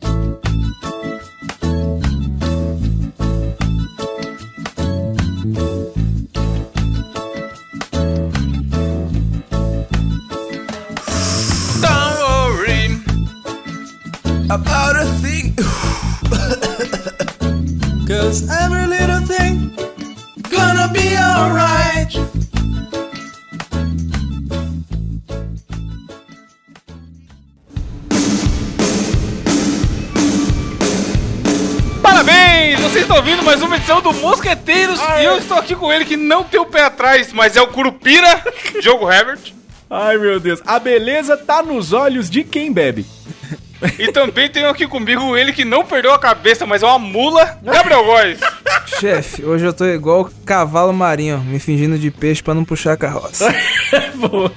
Bye. Com ele que não tem o pé atrás, mas é o Curupira, Diogo Herbert. Ai, meu Deus. A beleza tá nos olhos de quem bebe. E também tenho aqui comigo ele que não perdeu a cabeça, mas é uma mula, Gabriel Góes. Chefe, hoje eu tô igual cavalo marinho, me fingindo de peixe pra não puxar a carroça. Boa.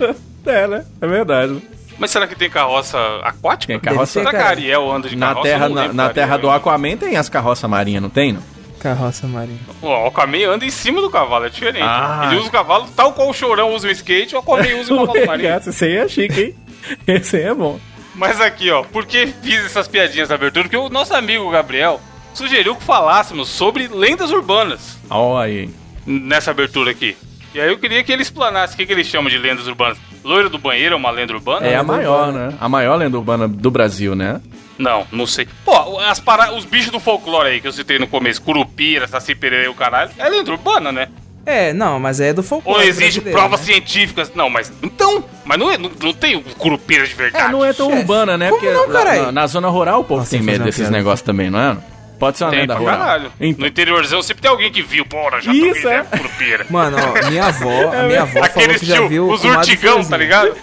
É, né? É verdade. Mas será que tem carroça aquática? Tem carroça- Será que a Ariel anda de Na carroça? terra, na, na terra do. Aquaman tem as carroças marinhas, não tem, não? Carroça marinha. Ó, O Aquaman anda em cima do cavalo, é diferente. Ah. Ele usa o cavalo tal qual o Chorão usa o skate, o Aquaman usa o cavalo marinho. Esse aí é chique, hein? Esse aí é bom. Mas aqui, ó, por que fiz essas piadinhas na abertura? Porque o nosso amigo Gabriel sugeriu que falássemos sobre lendas urbanas Olha aí. nessa abertura aqui. E aí eu queria que ele explanasse o que, que ele chama de lendas urbanas. Loira do banheiro é uma lenda urbana? É a maior, urbana. né? A maior lenda urbana do Brasil, né? Não, não sei. Pô, as para... os bichos do folclore aí que eu citei no começo, Curupira, Saci Pereira e o caralho, é lenda urbana, né? É, não, mas é do folclore. Ou existe provas né? científicas? Não, mas. Então! Mas não, é, não, não tem o Curupira de verdade. É, não é tão chefe. urbana, né? Como não, lá- carai? na, na zona rural o povo Nossa, tem medo desses negócios também, não é? Pode ser uma Tem lenda pra rural. caralho. Então, No interiorzão sempre tem alguém que viu, porra, já Isso, tô é. é. Curupira. Mano, ó, minha avó, a minha avó falou Aquele que já viu os urtigão, tá ligado?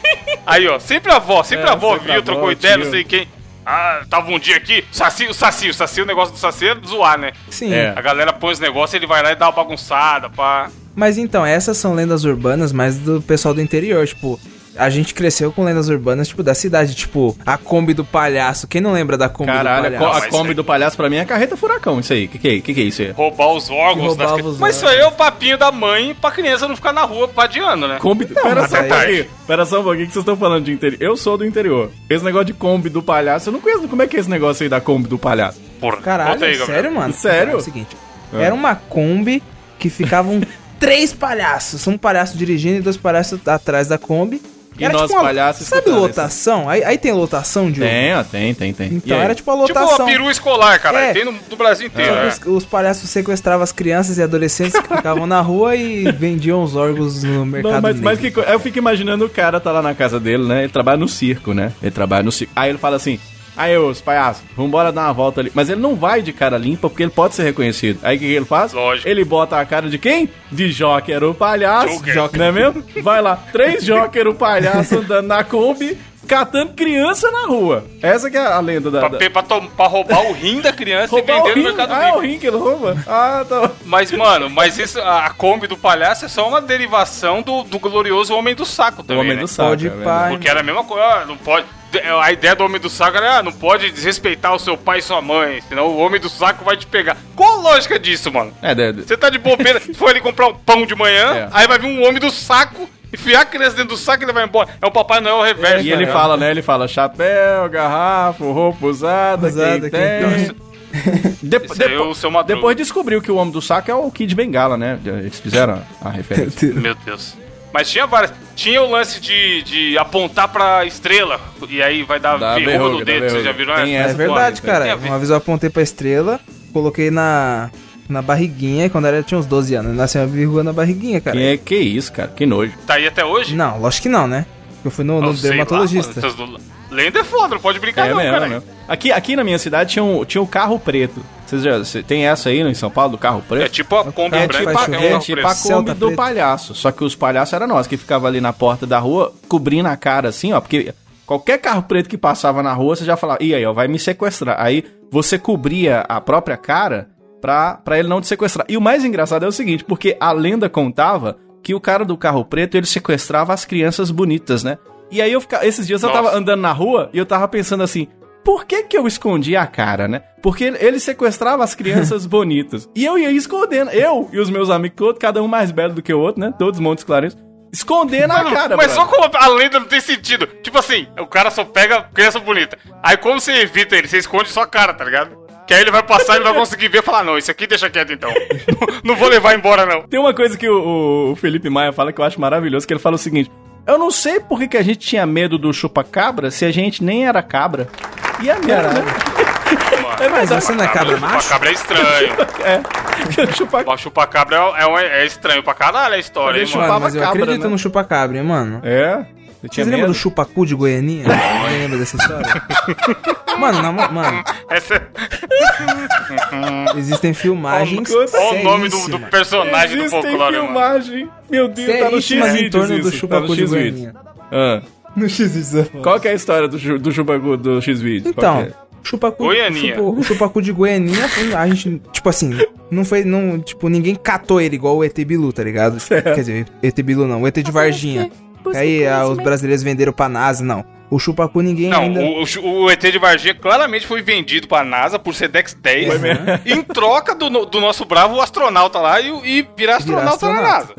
Aí, ó, sempre a avó, sempre É, a avó viu, trocou o ideia, não sei quem. Ah, tava um dia aqui, saci, o saci, o saci, o negócio do saci é zoar, né? Sim. É. A galera põe os negócios, ele vai lá e dá uma bagunçada, pá. Mas então, essas são lendas urbanas, mas do pessoal do interior, tipo, a gente cresceu com lendas urbanas, tipo, da cidade, tipo, a Kombi do palhaço. Quem não lembra da Kombi Caralho, do a, palhaço? a mas Kombi do palhaço pra mim é carreta furacão, isso aí. Que que é, que que é isso aí? Roubar os órgãos roubava das os. Mas isso aí é o papinho da mãe pra criança não ficar na rua vadiando, né? Kombi... pera mas só um aí- pouquinho. Pera só um pouquinho que vocês estão falando de interior. Eu sou do interior. Esse negócio de Kombi do palhaço, eu não conheço. Como é que é esse negócio aí da Kombi do palhaço? Porra, Caralho, aí, sério, mano? Sério? É o seguinte, era uma Kombi que ficavam três palhaços. Um palhaço dirigindo e dois palhaços atrás da Kombi. E Era nós tipo uma- palhaços Sabe lotação? Aí, aí tem lotação de Tem, ó, tem, tem, tem. Então era tipo a Tipo lotação. uma peru escolar, cara. É. Tem no, no Brasil inteiro, né? os, os palhaços sequestravam as crianças e adolescentes que ficavam na rua e vendiam os órgãos no mercado Não, mas, mas que eu fico imaginando o cara tá lá na casa dele, né? Ele trabalha no circo, né? Ele trabalha no circo. Aí ele fala assim: Aí, os palhaços, vambora dar uma volta ali. Mas ele não vai de cara limpa porque ele pode ser reconhecido. Aí o que, que ele faz? Lógico. Ele bota a cara de quem? De Joker, o palhaço. Joker. Não é mesmo? Vai lá, três Joker, o palhaço andando na Kombi, catando criança na rua. Essa que é a lenda da. Pra, da... pra, tom- pra roubar o rim da criança e o vender no. Mercado Ah, é o Livre. rim que ele rouba? Ah, tá. Mas, mano, mas isso, a Kombi do palhaço é só uma derivação do, do glorioso Homem do Saco O também, homem né? do saco. Pode é pá. Porque era a mesma coisa, ah, não pode... A ideia do Homem do Saco era, ah, não pode desrespeitar o seu pai e sua mãe, senão o Homem do Saco vai te pegar. Qual a lógica disso, mano? É, de- de- Você tá de bobeira, foi ali comprar um pão de manhã, É. aí vai vir um Homem do Saco, enfiar a criança dentro do saco e ele vai embora. É o Papai Noel reverso. E ele ligado? fala, né? Ele fala chapéu, garrafa, roupa usada, Usada, quem quem tem. De- é o seu Madruga. depois descobriu que o homem do saco é o Kid Bengala, né? Eles fizeram a referência. Meu Deus. Mas tinha várias. Tinha o lance de, de apontar pra estrela. E aí vai dar Dá verruga verruga, no dedo. Vocês já viram Tem essa? É essa verdade, porra, cara. Uma vez eu apontei pra estrela, coloquei na, na barriguinha, e quando ela tinha uns 12 anos, nasceu uma verruga na barriguinha, cara. Que, é, que isso, cara? Que nojo. Tá aí até hoje? Não, lógico que não, né? Eu fui no, no Não sei lá, dermatologista. mano, essas Lenda é foda, não pode brincar É não, mesmo, cara. é mesmo. Aqui, aqui na minha cidade tinha um, tinha um carro preto. Vocês já cê- tem essa aí no- em São Paulo, do carro preto? É tipo a Kombi É É branca. tipo, é carro tipo a Kombi do preto. palhaço. Só que os palhaços eram nós, que ficava ali na porta da rua, cobrindo a cara assim, ó. Porque qualquer carro preto que passava na rua, você já falava, e aí, ó, vai me sequestrar. Aí você cobria a própria cara pra, pra ele não te sequestrar. E o mais engraçado é o seguinte, porque a lenda contava que o cara do carro preto, ele sequestrava as crianças bonitas, né? E aí eu ficava, esses dias eu Nossa. tava andando na rua e eu tava pensando assim, por que que eu escondi a cara, né? Porque ele- sequestrava as crianças bonitas. E eu ia escondendo. Eu e os meus amigos, todos, cada um mais belo do que o outro, né? Todos Montes Claros. Esconder na Mano, cara, mas só brother. como a lenda não tem sentido. Tipo assim, o cara só pega criança bonita. Aí como você evita ele? Você esconde sua cara, tá ligado? Que aí ele vai passar e vai conseguir ver e falar, não, isso aqui deixa quieto então. não vou levar embora, não. Tem uma coisa que o, o Felipe Maia fala que eu acho maravilhoso, que ele fala o seguinte: Eu não sei por que, que a gente tinha medo do chupa-cabra se a gente nem era cabra. E mesmo, Caralho. né? É Mas você não é cabra macho? Chupacabra é estranho. É. Chupa O chupacabra é, é, um- é estranho pra caralho a história, hein, mano. Mas eu cabra, acredito né? no chupa-cabra, hein, mano. É. Você medo? do chupacu de Goianinha? Alguém lembra dessa história? mano, não, mano, Essa é- existem filmagens Olha o nome do, do personagem do Existe folclore, mano. filmagem. Meu Deus, tá no Seríssimas em X-Vídeos torno do isso. Tá chupacu no de X-Vídeos. Goianinha. Ah. No X-Vídeos. Qual que é a história do, do chupacu do X-Vídeos? Qual Então, é? chupacu, Goianinha. chupa- o chupacu de Goianinha, foi- a gente, tipo assim, não foi, não, tipo, ninguém catou ele igual o ET Bilu, tá ligado? Quer dizer, ET Bilu não, o ET de Varginha. Aí ah, os brasileiros venderam pra NASA, não. O chupacu ninguém Não, ainda... o, o- o ET de Varginha claramente foi vendido pra NASA por Sedex 10 Foi mesmo. em troca do, do nosso bravo astronauta lá e, e virar virar astronauta, na NASA.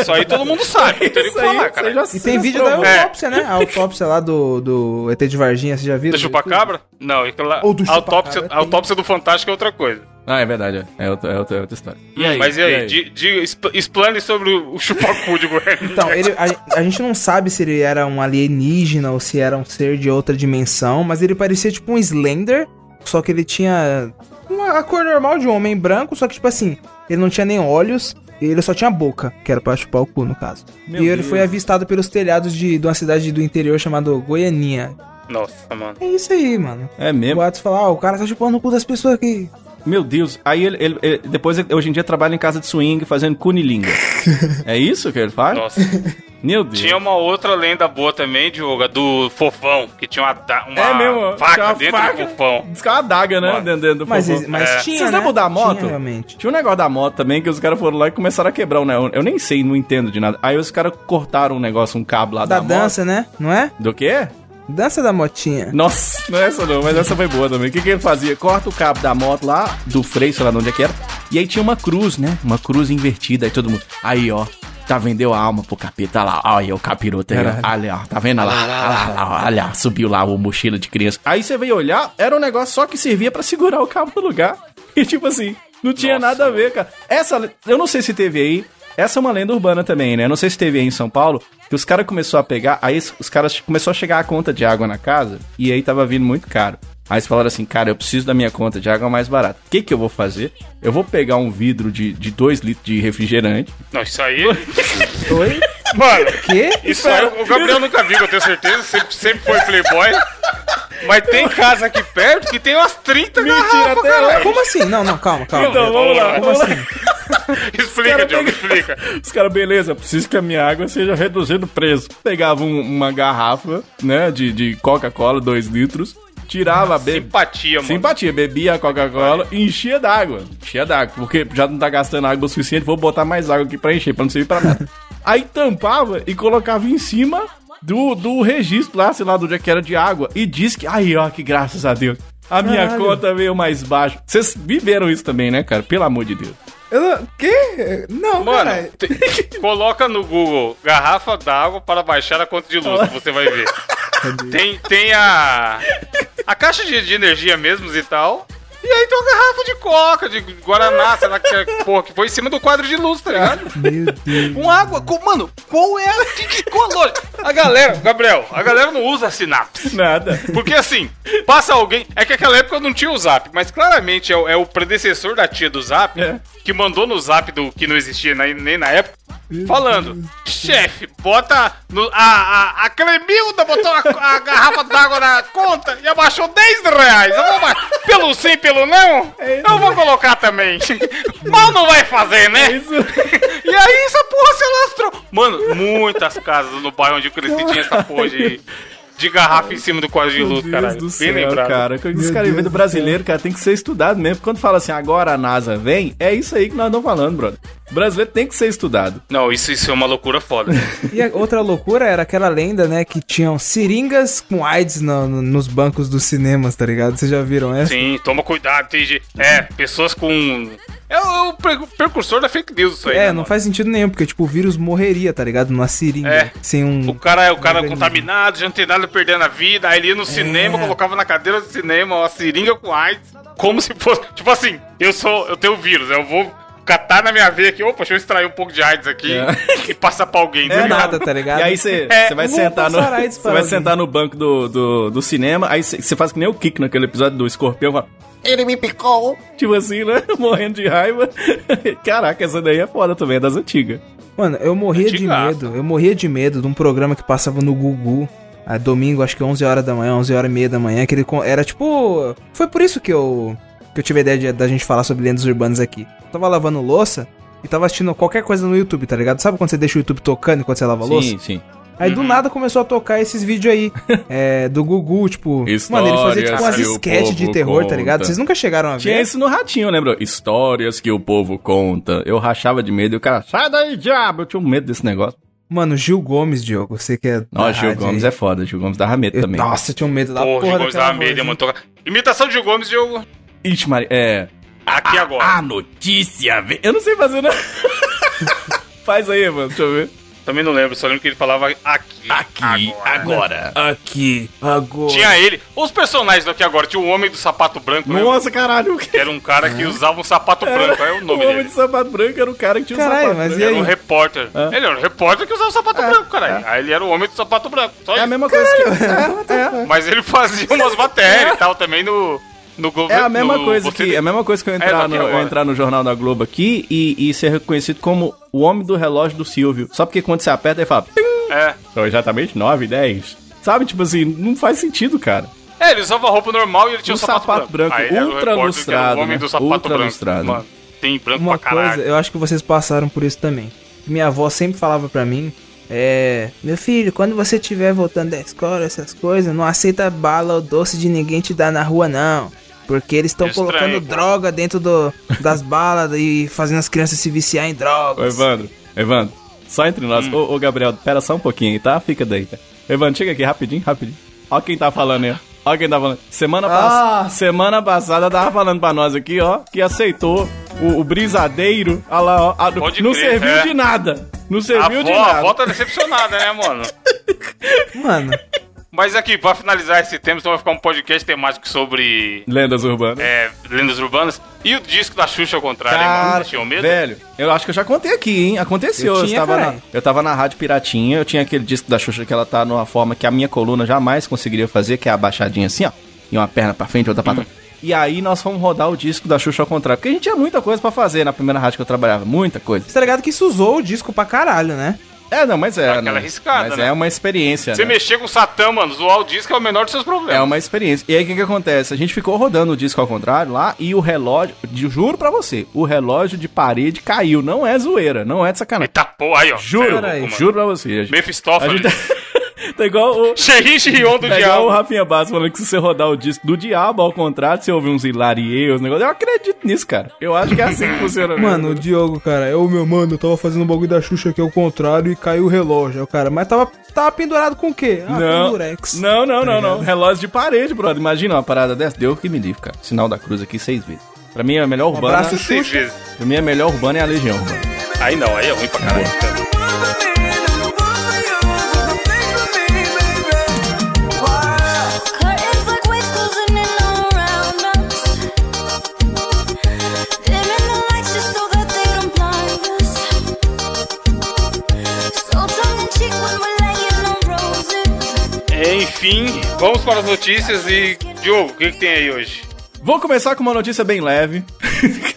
Isso aí todo mundo sabe, não tem nem o que Isso aí, falar, cara. já- E tem vídeo da. É. autópsia, né? A autópsia lá do, do ET de Varginha, você já viu? Do chupacabra? Não, aquela, Ou do autópsia, chupacabra, a autópsia do Fantástico é outra coisa. Ah, é verdade. É, é outra, é outra, é outra história. Mas e aí? Di- di- expl- explane sobre o, o chupacu de Goiânia. Então, ele, a, a gente não sabe se ele era um alienígena ou se era um ser de outra dimensão, mas ele parecia tipo um Slender, só que ele tinha uma, a cor normal de um homem branco, só que tipo assim, ele não tinha nem olhos, e ele só tinha boca, que era pra chupar o cu no caso. Meu e ele Deus. foi avistado pelos telhados de, de uma cidade do interior chamada Goianinha. Nossa, mano. É isso aí, mano. É O mesmo. Boatos fala, ah, o cara tá chupando o cu das pessoas aqui. Meu Deus. Aí ele, ele- ele- depois, hoje em dia, trabalha em casa de swing fazendo cunilinga. é isso que ele faz? Nossa. Meu Deus. Tinha uma outra lenda boa também, Diogo, a do fofão, que tinha uma, uma É mesmo. faca tinha uma dentro faca. do fofão. Diz que é uma adaga, né? Mano. Dentro, dentro do Mas, fofão. mas É. tinha, Vocês né? lembram da moto? Tinha, realmente. Tinha um negócio da moto também que os caras foram lá e começaram a quebrar o negócio. Eu nem sei, não entendo de nada. Aí os caras cortaram um negócio, um cabo lá da, Da dança, né? Não é? moto. Do quê? Dança da motinha. Nossa, não é essa não, mas essa foi boa também. O que, que ele fazia? Corta o cabo da moto lá, do freio, sei lá de onde é que era. E aí tinha uma cruz, né? Uma cruz invertida. Aí todo mundo. Aí, ó. Tá vendeu a alma pro capeta. Lá, olha o capiroto aí, ó. Olha, ó. Tá vendo? Olha lá, olha lá, olha lá. Subiu lá o mochila de criança. Aí você veio olhar, era um negócio só que servia pra segurar o cabo no lugar. E tipo assim, não tinha Nossa, nada a ver, cara. Essa, eu não sei se teve aí. Essa é uma lenda urbana também, né? Eu não sei se teve aí em São Paulo, que os caras começaram a pegar, aí os- caras começou a chegar a conta de água na casa, e aí tava vindo muito caro. Aí eles falaram assim, cara, eu preciso da minha conta de água mais barata. O que que eu vou fazer? Eu vou pegar um vidro de 2 litros de refrigerante. Não, isso aí. Oi? Mano, Quê? isso aí o Gabriel nunca viu, eu tenho certeza. Sempre, sempre foi Playboy. Mas tem casa aqui perto que tem umas 30 garrafas, até caralho. Como assim? Não, não, calma, calma. Então, vamos lá, Como vamos lá. assim? Explica, cara Diogo, pega- explica. Os caras, beleza, preciso que a minha água seja reduzida o preço. Pegava um- uma garrafa, né, de, de Coca-Cola, 2 litros, tirava a bebida. Simpatia, mano. Simpatia, bebia a Coca-Cola e enchia d'água. Enchia d'água, porque já não tá gastando água o suficiente, vou botar mais água aqui pra encher, pra não servir pra nada. Aí tampava e colocava em cima do, do registro lá, sei lá, do dia que era de água. E diz que, aí ó, que graças a Deus, a minha Caralho. conta veio mais baixa. Vocês viveram isso também, né, cara? Pelo amor de Deus. Eu não... Quê? Não, Mano, cara. te- coloca no Google garrafa d'água para baixar a conta de luz, que você vai ver. Tem, tem a. A caixa de, de energia mesmo e tal. E aí tem uma garrafa de coca, de Guaraná, sei lá que, é- porra, que foi em cima do quadro de luz, tá ligado? Meu Deus. Com água. Com, mano, qual é a. Que, que, qual a galera, Gabriel, a galera não usa sinapse. Nada. Porque assim, passa alguém. É que naquela época não tinha o zap, mas claramente é o, é o predecessor da tia do zap É. que mandou no zap do que não existia nem, nem na época. Falando, chefe, bota no, a, a, a Clemilda botou a, a garrafa d'água na conta e abaixou 10 reais. Eu vou, pelo sim, pelo não, eu vou colocar também. Mal não vai fazer, né? Isso. E aí essa porra se alastrou. Mano, muitas casas no bairro onde eu cresci tinha essa porra de, de garrafa em cima do quadro de luz, cara. Bem céu, lembrado. cara. Os Meu caras Deus vêm do do brasileiro, cara, tem que ser estudado mesmo. Quando fala assim, agora a NASA vem, é isso aí que nós estamos falando, brother. O brasileiro tem que ser estudado. Não, isso, isso é uma loucura foda. E a outra loucura era aquela lenda, né, que tinham seringas com AIDS no- no- nos bancos dos cinemas, tá ligado? Vocês já viram essa? Sim, toma cuidado, tem gente. É, pessoas com É o, o pre- precursor da fake news isso aí. É, né, não mano? faz sentido nenhum, porque, tipo, o vírus morreria, tá ligado? Numa seringa. É. Sem um. O cara é o cara contaminado, já não tem nada perdendo a vida. Aí ele ia no cinema, colocava na cadeira do cinema uma seringa com AIDS, como se fosse. Tipo assim, eu sou. Eu tenho vírus, eu vou catar na minha veia aqui, opa, deixa eu extrair um pouco de AIDS aqui É. e passar pra alguém. É nada, tá ligado? E aí você É, você vai sentar no. vai sentar no banco do, do, do cinema, aí você você faz que nem o Kiko naquele episódio do escorpião, fala, Ele me picou. tipo assim, né? Morrendo de raiva. Caraca, essa daí é foda também, é das antigas. Mano, eu morria de medo. Eu morria de medo de um programa que passava no Gugu. ah, domingo, acho que 11 horas da manhã, 11 horas e meia da manhã, que ele era tipo... Foi por isso que eu, que eu tive a ideia de- da gente falar sobre lendas urbanas aqui. Eu tava lavando louça e tava assistindo qualquer coisa no YouTube, tá ligado? Sabe quando você deixa o YouTube tocando enquanto você lava a louça? Sim, sim. Aí do nada começou a tocar esses vídeos aí, é, do Gugu, tipo... mano, ele fazia tipo umas Histórias sketches de terror, tá ligado? conta. Vocês nunca chegaram a ver? Tinha isso no ratinho, lembra? Histórias que o povo conta. Eu rachava de medo e o cara, sai daí, diabo! Eu tinha um medo desse negócio. Mano, Gil Gomes, Diogo, você que é... Nossa, Gil Gomes aí. é foda, Gil Gomes dava medo Eu- também. Nossa, eu tinha um medo da Porra, porra Gil Gomes dava medo, mano. Imitação de Gil Gomes eu... Ixi, Maria, é... Aqui agora. A notícia, ve- eu não sei fazer, não. Faz aí, mano, deixa eu ver. Também não lembro, só lembro que ele falava aqui. agora. Aqui, agora. Tinha ele. Os personagens do aqui agora. Tinha o Homem do Sapato Branco, né? Nossa, caralho. Que era um cara que usava um sapato branco. É o nome o homem dele. de sapato branco era o cara que tinha um Caralho, sapato mas branco. e Era aí? um repórter. É. Ele era um repórter que usava o sapato branco, caralho. Aí ele era o homem do sapato branco. Só É a isso. mesma coisa que... É, é. Mas ele fazia umas matérias e tal também no. No É governo. a mesma no- coisa que é a mesma coisa que eu É, entrar, daqui no, eu entrar no jornal da Globo aqui e, e ser reconhecido como o homem do relógio do Silvio. Só porque quando você aperta ele fala, "Pim". É. São exatamente 9, 10. Sabe, tipo assim, não faz sentido, cara. É, ele usava roupa normal e ele tinha Um sapato, sapato branco, Aí ele era o ultra lustrado, O homem né? do sapato Ultra branco. lustrado. Mano, tem branco Uma pra caralho. coisa, eu acho que vocês passaram por isso também. Minha avó sempre falava pra mim, é... Meu filho, quando você estiver voltando da escola, essas coisas, não aceita bala ou doce de ninguém te dar na rua, não. Porque eles estão Estranho, colocando droga dentro do, das balas e fazendo as crianças se viciar em Ô, drogas. Evandro, Evandro, só entre nós. Hum. Ô, ô, Gabriel, pera só um pouquinho aí, tá? Fica daí. Tá? Evandro, chega aqui rapidinho, rapidinho. Ó quem tá falando aí, ó. Ó quem tá falando. Semana, pass... Ah. Semana passada tava falando pra nós aqui, ó, que aceitou o, o brisadeiro. Olha lá, ó. Pode não crer, serviu é. de nada. Não A serviu de avó, a nada. avó tá decepcionada, né, mano? Mano, Mas aqui, pra finalizar esse tema, então vai ficar um podcast temático sobre Lendas urbanas. é, lendas urbanas. E o disco da Xuxa ao contrário, hein, mano? Vocês tinham medo? velho, eu acho que eu já contei aqui, hein? Aconteceu. Eu Eu, tinha, estava na, eu tava na Rádio Piratinha, eu tinha aquele disco da Xuxa que ela tá numa forma que a minha coluna jamais conseguiria fazer, que é abaixadinha assim, ó. E uma perna pra frente, outra pra trás. E aí nós fomos rodar o disco da Xuxa ao contrário. Porque a gente tinha muita coisa pra fazer na primeira rádio que eu trabalhava. Muita coisa. você tá ligado que isso usou o disco pra caralho, né? É, não, mas é. Dá aquela né? arriscada, Mas né? é uma experiência. Você né? mexer com o Satã, mano, zoar o disco é o menor dos seus problemas. É uma experiência. E aí o que, que acontece? A gente ficou rodando o disco ao contrário lá e o relógio, juro pra você, o relógio de parede caiu. Não é zoeira, não é de sacanagem. Eita porra, aí, ó. Juro, mano. juro pra você. A gente, a Mephistófeles. gente tá igual o. Xerri Xirion do Tá igual o diabo. Rafinha Bastos falando que se você rodar o disco do diabo ao contrário, você ouvir uns hilarie, os negócios. Eu acredito nisso, cara. Eu acho que é assim que funciona. Mano, o Diogo, cara, é o meu mano, eu tava fazendo um bagulho da Xuxa aqui ao contrário e caiu o relógio. O cara, mas tava, tava pendurado com o quê? Ah, com Não, não, não, não, não. Relógio de parede, brother. Imagina uma parada dessa. Deu que me livre, cara. Sinal da cruz aqui seis vezes. Pra mim, a melhor urbana. abraço, Seis vezes. Pra mim, a melhor urbana é a Legião Urbana. Aí não, aí é ruim pra caralho. cara. Enfim, vamos para as notícias e. Diogo, o que, que tem aí hoje? Vou começar com uma notícia bem leve.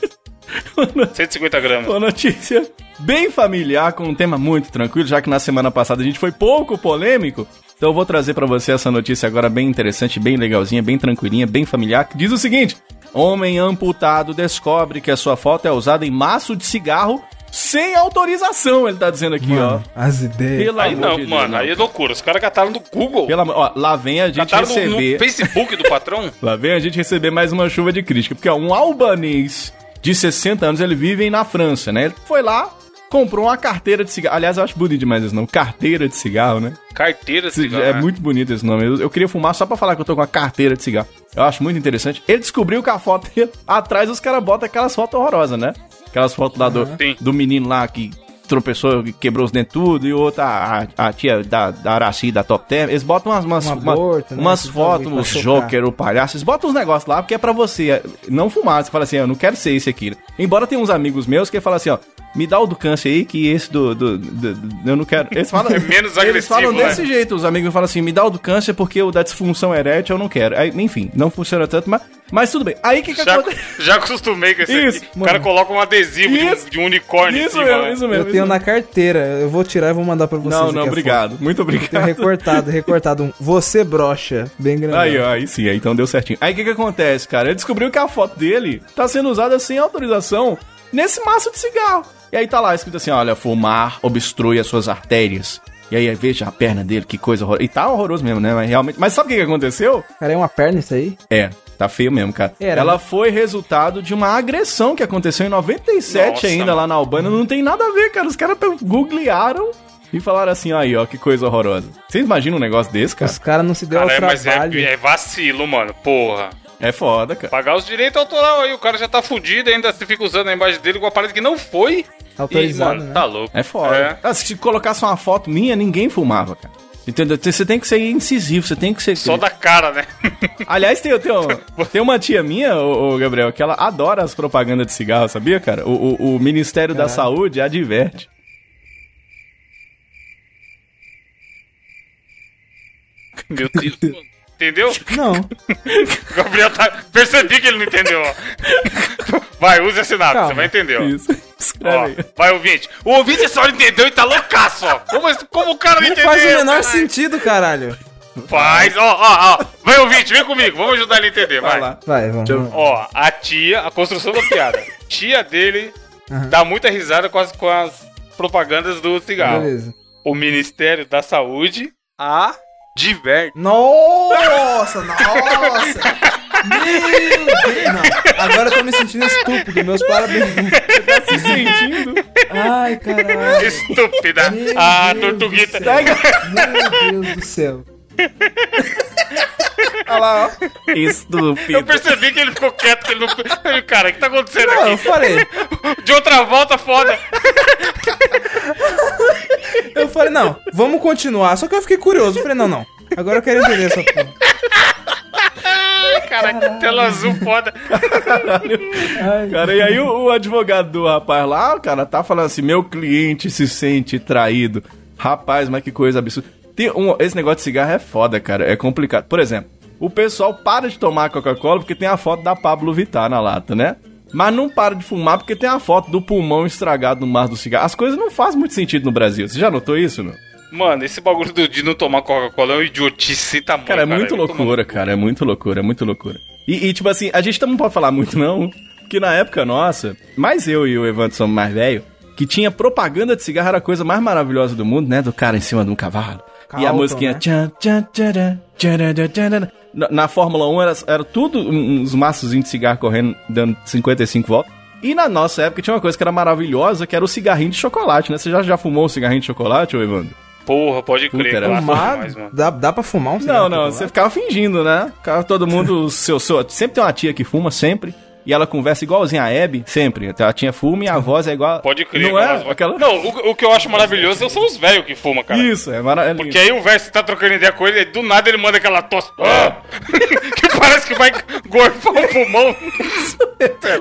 150 gramas. uma notícia bem familiar, com um tema muito tranquilo, já que na semana passada a gente foi pouco polêmico. Então eu vou trazer pra você essa notícia agora bem interessante, bem legalzinha, bem tranquilinha, bem familiar, que diz o seguinte: Homem amputado descobre que a sua foto é usada em maço de cigarro sem autorização, ele tá dizendo aqui, Mano, as ideias. ó. Pelo Aí não, de Deus, mano, não. aí é loucura. Os caras cataram do Google. Pelo amor- ó, lá vem a gente Cataram no, no receber. Facebook do patrão. Lá vem a gente receber mais uma chuva de crítica, porque ó, um albanês de 60 anos, ele vive na França, né? Ele foi lá, comprou uma carteira de cigarro. Aliás, eu acho bonito demais esse nome, carteira de cigarro, né? Carteira de cigarro. É né? muito bonito esse nome. Eu, eu queria fumar só pra falar que eu tô com uma carteira de cigarro. eu acho muito interessante. Ele descobriu que a foto dele, atrás os caras botam aquelas fotos horrorosas, né? Aquelas fotos lá do, do menino lá que tropeçou, que quebrou os dentes tudo, e outra, a, a tia da, da Araci, da Top Term, eles botam umas, umas, Um uma- aborto, né, umas fotos, os chocar. Joker, o palhaço, eles botam uns negócios lá porque é pra você não fumar. Você fala assim, eu não quero ser esse aqui. Embora tenha uns amigos meus que falam assim, ó, me dá o do câncer aí, que esse do. do, do- do- eu não quero. Eles falam, É menos Eles agressivo, falam né? desse jeito, os amigos falam assim, me dá o do câncer porque o da disfunção erétil eu não quero. Aí, enfim, não funciona tanto, mas, mas tudo bem. Aí o que que Já, acontece? já acostumei com esse Isso, aqui. O cara coloca um adesivo de um, Isso. de um unicórnio em Isso cima. mesmo, né? isso mesmo. Eu isso tenho mesmo. na carteira. Eu vou tirar e vou mandar pra vocês. Não, não, obrigado. Muito foto. Tem obrigado. recortado, recortado um. Você brocha. Bem grande. Aí, ó, aí sim, aí então deu certinho. Aí o que que acontece, cara? Ele descobriu que a foto dele tá sendo usada sem autorização nesse maço de cigarro. E aí tá lá escrito assim, olha, fumar obstrui as suas artérias. E aí, veja a perna dele, que coisa horrorosa. E tá horroroso mesmo, né? Mas realmente. Mas sabe o que, que aconteceu? Cara, é uma perna isso aí? É, tá feio mesmo, cara. Era, Ela né? foi resultado de uma agressão que aconteceu em 97 Nossa, ainda mano. lá na Albânia. Não tem nada a ver, cara. Os caras tão- googlearam e falaram assim, aí, ó, que coisa horrorosa. Vocês imaginam um negócio desse, cara? Os caras não se deu Cara, é, ao mas é, trabalho. é vacilo, mano. Porra. É foda, cara. Pagar os direitos autoral aí, o cara já tá fudido ainda você fica usando a imagem dele com uma parede que não foi. Autorizado, e, mano, né? tá louco. É foda. É. Ah, se colocasse uma foto minha, ninguém fumava, cara. Entendeu? Você tem que ser incisivo, você tem que ser. Só da cara, né? Aliás, tem, tem, tem uma tia minha, ô, Gabriel, que ela adora as propagandas de cigarro, sabia, cara? O, o- o Ministério da Saúde adverte. Meu Deus. mano. Entendeu? Não. O Gabriel tá. Percebi que ele não entendeu, ó. Vai, use esse nada, Calma. você vai entender, ó. Isso. Ó, vai, ouvinte. O ouvinte só entendeu e tá loucaço, ó. Como, como o cara não, Não entendeu? faz o menor caralho? sentido, caralho. Faz, ó, ó, ó. Vai, ouvinte, vem comigo. Vamos ajudar ele a entender, vai. Vai lá. Vai, vamos. Eu- Ó, a tia, a construção da piada. Tia dele dá muita risada com as, com as propagandas do cigarro. Beleza. O Ministério da Saúde a diverte. Nossa, nossa! Meu Deus! Não, agora eu tô me sentindo estúpido, meus parabéns. Tá se sentindo? Ai, caralho. Estúpida. Meu A Deus tortuguita. do céu. Meu Deus do céu. Olha lá, ó. Estúpido. Eu percebi que ele ficou quieto, que ele não. Cara, o que tá acontecendo Não, eu aqui? falei. De outra volta, foda. Eu falei, não, vamos continuar. Só que eu fiquei curioso. Eu falei, não, não. Agora eu quero entender essa porra. Cara, tela azul, foda. Cara, e aí o, o advogado do rapaz lá, cara, tá falando assim, meu cliente se sente traído. Rapaz, mas que coisa absurda. Um- esse negócio de cigarro é foda, cara, é complicado. Por exemplo, o pessoal para de tomar Coca-Cola porque tem a foto da Pablo Vittar na lata, né? Mas não para de fumar porque tem a foto do pulmão estragado no mar do cigarro. As coisas não fazem muito sentido no Brasil. Você já notou isso, não? Mano, esse bagulho de não tomar Coca-Cola é uma idiotice tamanho. Cara, é muito vai tomar loucura, cara. É muito loucura, é muito loucura. E, e, tipo assim, a gente não pode falar muito, não. Porque na época nossa, mais eu e o Evandro somos mais velho, que tinha propaganda de cigarro era a coisa mais maravilhosa do mundo, né? Do cara em cima de um cavalo. E a musiquinha. né? tchan, tchan. Na, na Fórmula 1 era, era tudo uns maçozinhos de cigarro correndo, dando 55 voltas. E na nossa época tinha uma coisa que era maravilhosa, que era o cigarrinho de chocolate, né? Você já, já fumou um cigarrinho de chocolate, ô Evandro? Porra, pode crer. Puta, era clássico Fumar, demais, mano. dá, dá pra fumar um Não, cigarro não, de você ficava fingindo, né? Ficava todo mundo, seu, seu, sempre tem uma tia que fuma, sempre. E ela conversa igualzinha a Abby, sempre. A tia fuma e a voz é igual. Pode crer. Não é? Aquela... Não, o, o que eu acho maravilhoso são os velhos que fumam, cara. Isso, é maravilhoso. Porque aí o velho, você tá trocando ideia com ele, e do nada ele manda aquela tosse. Ah! que parece que vai gorfar um pulmão.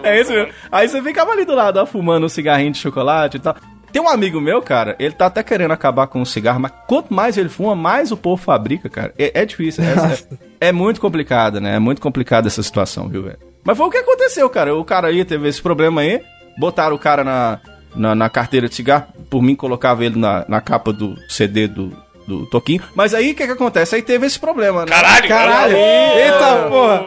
É isso mesmo. Aí você ficava ali do lado, ó, fumando um cigarrinho de chocolate e tal. Tem um amigo meu, cara, ele tá até querendo acabar com o cigarro, mas quanto mais ele fuma, mais o povo fabrica, cara. É, é difícil. É, é, é muito complicado, né? É muito complicado essa situação, viu, velho? Mas foi o que aconteceu, cara. O cara aí teve esse problema aí, botaram o cara na, na, na carteira de cigarro, por mim colocava ele na, na capa do CD do, do Toquinho. Mas aí o que que acontece? Aí teve esse problema, né? Caralho, Caralho! Eita porra!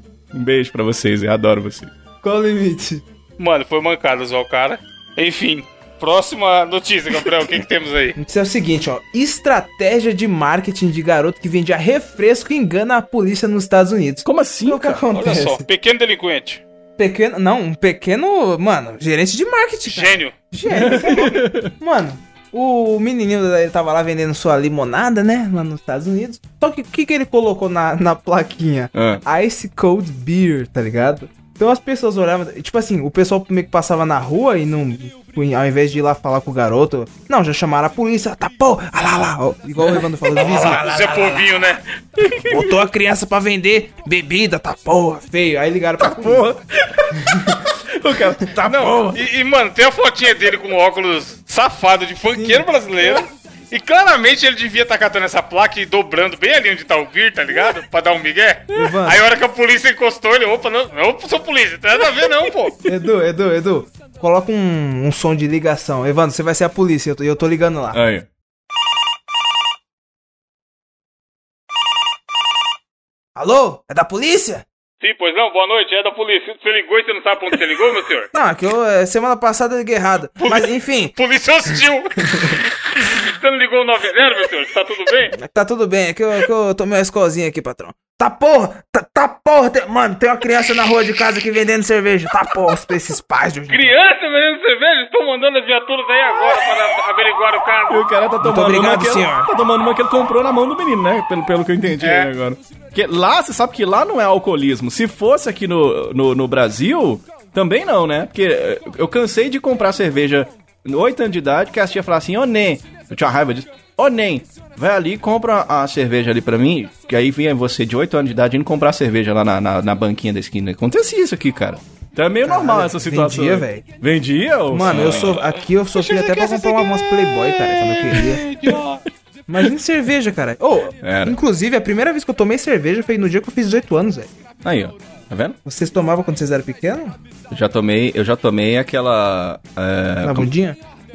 Um beijo pra vocês, eu adoro vocês. Qual o limite? Mano, foi mancado usar o cara. Enfim, próxima notícia, Gabriel. O que, que temos aí? Isso é o seguinte, ó. Estratégia de marketing de garoto que vendia refresco engana a polícia nos Estados Unidos. Como assim, o que cara? Olha acontece? só, pequeno delinquente. Pequeno. Não, um pequeno. Mano, gerente de marketing. cara. Gênio. Gênio. tá bom. mano, O menininho ele tava lá vendendo sua limonada, né? Lá nos Estados Unidos. Só que o que, que ele colocou na, na plaquinha? Ah. Ice Cold Beer, tá ligado? Então as pessoas olhavam, tipo assim, o pessoal meio que passava na rua e não. Ao invés de ir lá falar com o garoto, não, já chamaram a polícia, tá pô, ah lá lá, ó, igual o Evandro falou, os vizinhos. Zé Povinho, né? Botou a criança pra vender bebida, tá porra, feio. Aí ligaram pra polícia. O cara, tá bom. E, e, mano, tem a fotinha dele com óculos safado de funkeiro brasileiro. E claramente ele devia estar catando essa placa e dobrando bem ali onde tá o Beer, tá ligado? Pra dar um migué. Evandro. Aí a hora que a polícia encostou, ele, opa, não, não sou polícia, tem nada a ver não, pô. Edu, Edu, Edu, coloca um, um som de ligação. Evandro, você vai ser a polícia, eu tô, eu tô ligando lá. Aí. Alô? É da polícia? Sim, pois não, boa noite, é da polícia. Você ligou e você não sabe pra onde você ligou, meu senhor? Não, é que eu, é, semana passada eu liguei errado. Mas enfim, Polícia hostil. você não ligou o 90, meu senhor? Tá tudo bem? tá tudo bem. É que eu, é que eu tomei uma escolinha aqui, patrão. Tá porra! Tá, tá porra! tem- mano, tem uma criança na rua de casa aqui vendendo cerveja. Tá porra, pra esses pais de hoje. Criança vendendo cerveja? Estou mandando as viaturas aí agora para averiguar o E caso. o cara tá tomando uma obrigado, que ele, senhor. tá tomando uma que ele comprou na mão do menino, né? Pelo, pelo que eu entendi É. aí agora. Porque lá, você sabe que lá não é alcoolismo. Se fosse aqui no, no, no Brasil, também não, né? Porque eh, eu cansei de comprar cerveja 8 anos de idade, que a tia falava assim, ô Nen, eu tinha raiva disso, ô Nen, vai ali e compra a cerveja ali pra mim, que aí vinha você de 8 anos de idade indo comprar cerveja lá na, na, na banquinha da esquina. Acontecia isso aqui, cara. Então é meio normal essa situação. vendia, velho. Vendia? Mano, eu sou. Aqui eu sofri até pra comprar uma- umas Playboy, cara, quando eu queria. Imagina cerveja, cara. Ô, Era. inclusive, a primeira vez que eu tomei cerveja foi no dia que eu fiz 18 anos, velho. Aí, ó. Tá vendo? Vocês tomavam quando vocês eram pequenos? Eu já tomei, eu já tomei aquela. É, Na como- bundinha?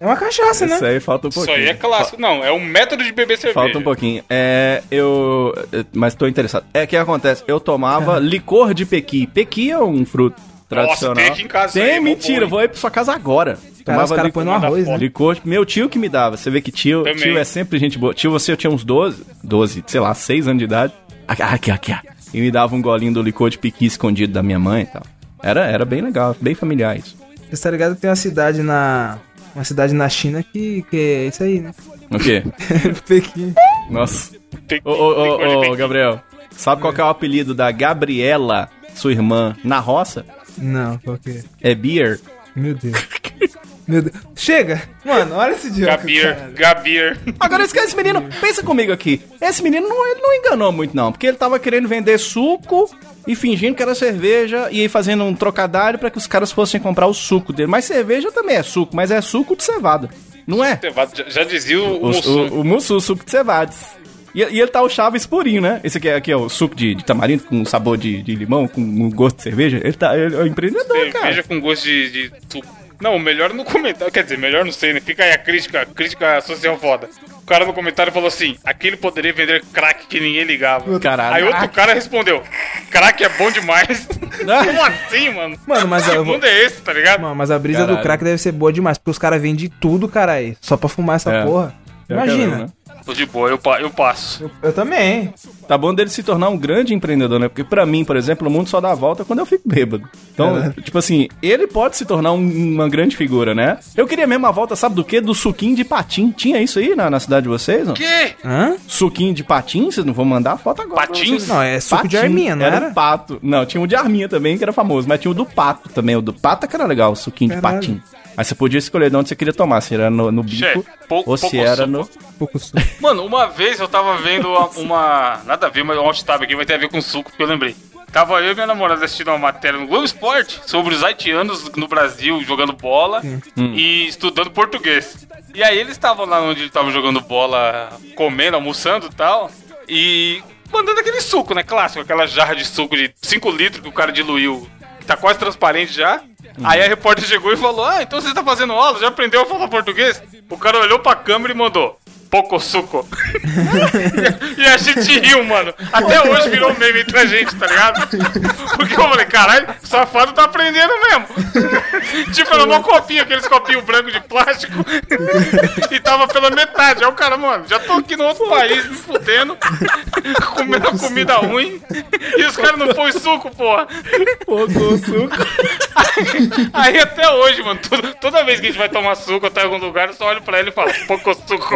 É uma cachaça, né? Isso aí falta um Isso pouquinho. aí é clássico. Não, é um método de beber cerveja. Falta um pouquinho. É, eu. Mas tô interessado. É, o que acontece? Eu tomava licor de pequi. Pequi é um fruto tradicional. tem aqui em casa isso Tem, aí, é mó mentira. Vou aí pra sua casa agora. Cara, os caras põem no arroz, né? Licor, meu tio que me dava. Você vê que tio, Também. tio é sempre gente boa. Tio, você eu tinha uns 12, 12, sei lá, 6 anos de idade. Aqui, aqui, aqui. E me dava um golinho do licor de pequi escondido da minha mãe e tal. Era, era bem legal, bem familiar isso. Você tá ligado que tem uma cidade na. Uma cidade na China que, que é isso aí, né? O quê? Pequim. Nossa. Ô, ô, licor ô. Gabriel, sabe qual que é o apelido da Gabriela, sua irmã, na roça? Não, qual que é? É Beer. Meu Deus. Meu Deus. Chega! Mano, olha esse idiota. Gabir, cara. Gabir. Agora esquece esse menino, pensa comigo aqui. Esse menino não, ele não enganou muito, não. Porque ele tava querendo vender suco e fingindo que era cerveja e aí fazendo um trocadilho pra que os caras fossem comprar o suco dele. Mas cerveja também é suco, mas é suco de cevada. Não é? Já, já dizia o, O, Mussum. o, o Mussu, suco de cevades. E, e ele tá o Chaves purinho, né? Esse aqui é, aqui é o suco de, de tamarindo com sabor de, de limão, com um gosto de cerveja. Ele, tá, ele é um empreendedor, Cerveja cara. com gosto de, de. Não, melhor no comentário. Quer dizer, melhor não sei, né? Fica aí a crítica, crítica social foda. O cara no comentário falou assim: aquele poderia vender crack que ninguém ligava. Caralho. Aí outro cara respondeu: crack é bom demais. Como assim, mano? Mano, mas que eu vou- mundo é esse, tá ligado? Mano, mas a brisa Caralho. do crack deve ser boa demais, porque os caras vendem tudo, caralho. Só pra fumar essa É. porra. É, Imagina. caramba, né? Tô de boa, eu, pa- eu passo. Eu também. Tá bom dele se tornar um grande empreendedor, né? Porque pra mim, por exemplo, o mundo só dá a volta quando eu fico bêbado. Então, tipo assim, ele pode se tornar um- uma grande figura, né? Eu queria mesmo a volta, sabe do quê? Do suquinho de patim. Tinha isso aí na, na cidade de vocês, não? Que? Hã? Suquinho de patim? Vocês não vão mandar a foto agora. Patins? vocês. Não, é suco de Patim, arminha, não era? era? o pato. Não, tinha um de arminha também, que era famoso, mas tinha o do pato também. O do pato é que era legal, o suquinho Caralho. de patim. Aí você podia escolher de onde você queria tomar, se era no, no bico Chefe, pou- ou se pouco era suco. no... Pouco suco. Mano, uma vez eu tava vendo uma. uma- nada a ver, mas um outstab aqui vai ter a ver com suco, que eu lembrei. Tava eu e minha namorada assistindo uma matéria no Globo Esporte sobre os haitianos no Brasil jogando bola e estudando português. E aí eles estavam lá onde estavam jogando bola, comendo, almoçando e tal. E mandando aquele suco, né? Clássico, aquela jarra de suco de 5 litros que o cara diluiu. que Tá quase transparente já. Aí a repórter chegou e falou: Ah, então você tá fazendo aula? Já aprendeu a falar português? O cara olhou pra câmera e mandou: pouco suco. e a gente riu, mano. Até hoje virou meme entre a gente, tá ligado? Porque eu falei, caralho, safado tá aprendendo mesmo. tipo, era um copinho, aqueles copinhos brancos de plástico. e tava pela metade. Aí o cara, mano, já tô aqui no outro país me fudendo, comendo comida ruim. E os caras não põem suco, porra. Pouco suco. Aí até hoje, mano, toda, toda vez que a gente vai tomar suco em algum lugar, eu só olho pra ele e falo, pouco suco.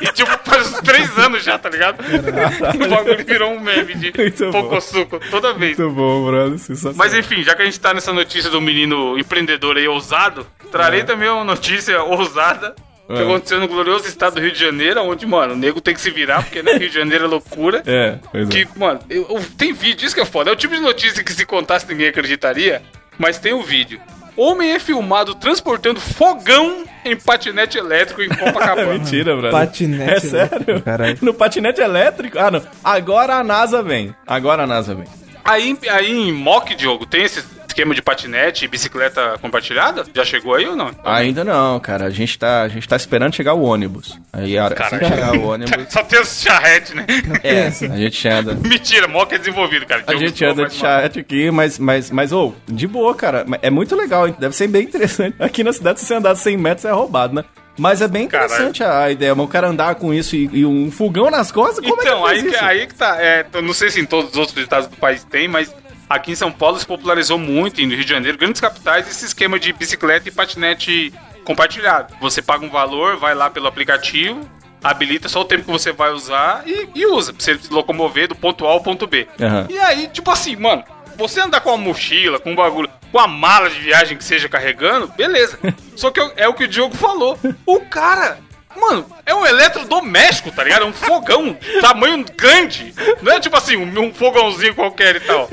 E tipo, faz uns três anos já, tá ligado? O bagulho virou um meme de Muito pouco suco, toda vez. Muito bom, brother. Mas enfim, já que a gente tá nessa notícia do menino empreendedor aí ousado, trarei também uma notícia ousada. Que É. aconteceu no glorioso estado do Rio de Janeiro, onde, mano, o nego tem que se virar, porque né, Rio de Janeiro é loucura. É, pois é. Que, mano, eu- eu- tem vídeo, isso que é foda. É o tipo de notícia que se contasse ninguém acreditaria, mas tem o vídeo. Homem é filmado transportando fogão em patinete elétrico em Copacabana. Mentira, brother. Patinete É sério? elétrico, caralho. No patinete elétrico? Ah, não. Agora a NASA vem. Agora a NASA vem. aí, aí em Mock, Diogo, tem esse esquema de patinete e bicicleta compartilhada? Já chegou aí ou não? Ainda não, cara. A gente tá, a gente tá esperando chegar o ônibus. Aí, a hora assim que Caralho. chegar o ônibus. Só tem os charrete, né? É, a gente anda. Mentira, Mock é desenvolvido, cara. A gente anda de chat aqui, mas, mas, mas, ô, de boa, cara. É muito legal, hein? deve ser bem interessante. Aqui na cidade, se você andar 100 metros, é roubado, né? Mas é bem Caralho. interessante a ideia, mano. O cara andar com isso e, e um fogão nas costas, como Então, é aí, que que, faz isso? aí que tá. É, eu não sei se em todos os outros estados do país tem, mas aqui em São Paulo se popularizou muito, e no Rio de Janeiro, grandes capitais, esse esquema de bicicleta e patinete compartilhado. Você paga um valor, vai lá pelo aplicativo, habilita só o tempo que você vai usar e, e usa, pra você se locomover do ponto A ao ponto B. Aham. E aí, tipo assim, mano, você andar com uma mochila, com um bagulho, com a mala de viagem que seja carregando, beleza. Só que é o que o Diogo falou. O cara, mano, é um eletrodoméstico, tá ligado? É um fogão, tamanho grande. Não é tipo assim, um, um fogãozinho qualquer e tal.